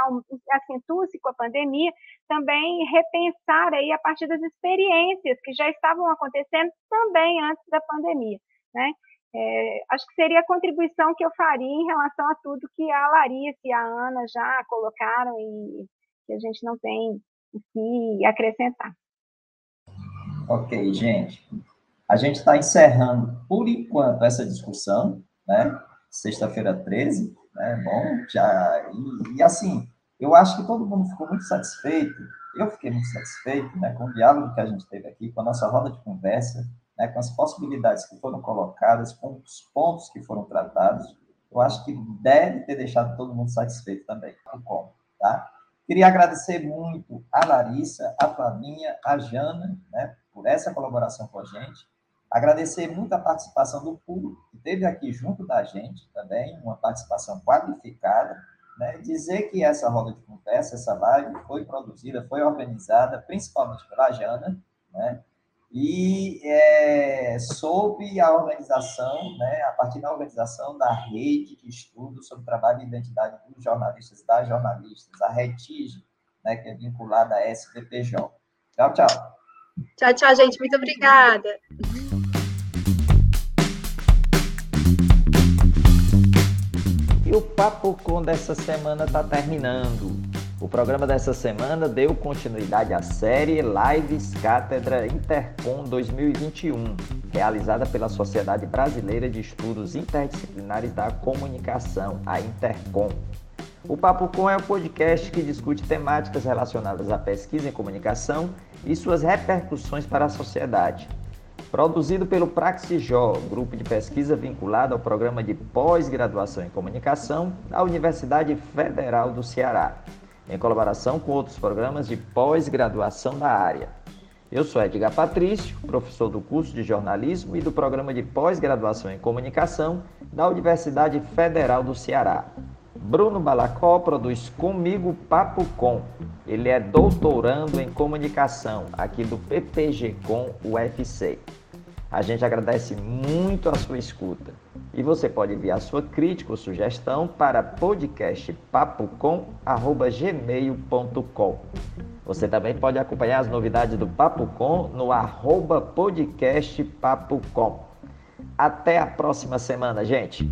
acentua-se com a pandemia, também repensar aí a partir das experiências que já estavam acontecendo também antes da pandemia, né? É, acho que seria a contribuição que eu faria em relação a tudo que a Larissa e a Ana já colocaram e que a gente não tem o que acrescentar. Ok, gente. A gente está encerrando, por enquanto, essa discussão, né? Sexta-feira 13, né? Bom, já. E, e, assim, eu acho que todo mundo ficou muito satisfeito. Eu fiquei muito satisfeito né, com o diálogo que a gente teve aqui, com a nossa roda de conversa, né, com as possibilidades que foram colocadas, com os pontos que foram tratados. Eu acho que deve ter deixado todo mundo satisfeito também. Como, tá? Queria agradecer muito a Larissa, a Flavinha, a Jana, né, por essa colaboração com a gente. Agradecer muito a participação do público, que esteve aqui junto da gente também, uma participação qualificada. Né? Dizer que essa roda de conversa, essa live, foi produzida, foi organizada, principalmente pela Jana, né? e é, sob a organização, né, a partir da organização da rede de estudos sobre trabalho e identidade dos jornalistas, das jornalistas, a RETIG, né, que é vinculada à SPPJ. Tchau, tchau. Tchau, tchau, gente. Muito obrigada. O Papo Com dessa semana está terminando. O programa dessa semana deu continuidade à série Lives Cátedra Intercom 2021, realizada pela Sociedade Brasileira de Estudos Interdisciplinares da Comunicação, a Intercom. O Papo Com é um podcast que discute temáticas relacionadas à pesquisa em comunicação e suas repercussões para a sociedade. Produzido pelo Praxijó, grupo de pesquisa vinculado ao programa de pós-graduação em comunicação da Universidade Federal do Ceará, em colaboração com outros programas de pós-graduação da área. Eu sou Edgar Patrício, professor do curso de jornalismo e do programa de pós-graduação em comunicação da Universidade Federal do Ceará. Bruno Balacó produz comigo Papo Com. Ele é doutorando em comunicação aqui do PPG Com UFC. A gente agradece muito a sua escuta. E você pode enviar sua crítica ou sugestão para podcastpapocom.gmail.com Você também pode acompanhar as novidades do Papo Com no arroba podcastpapocom. Até a próxima semana, gente!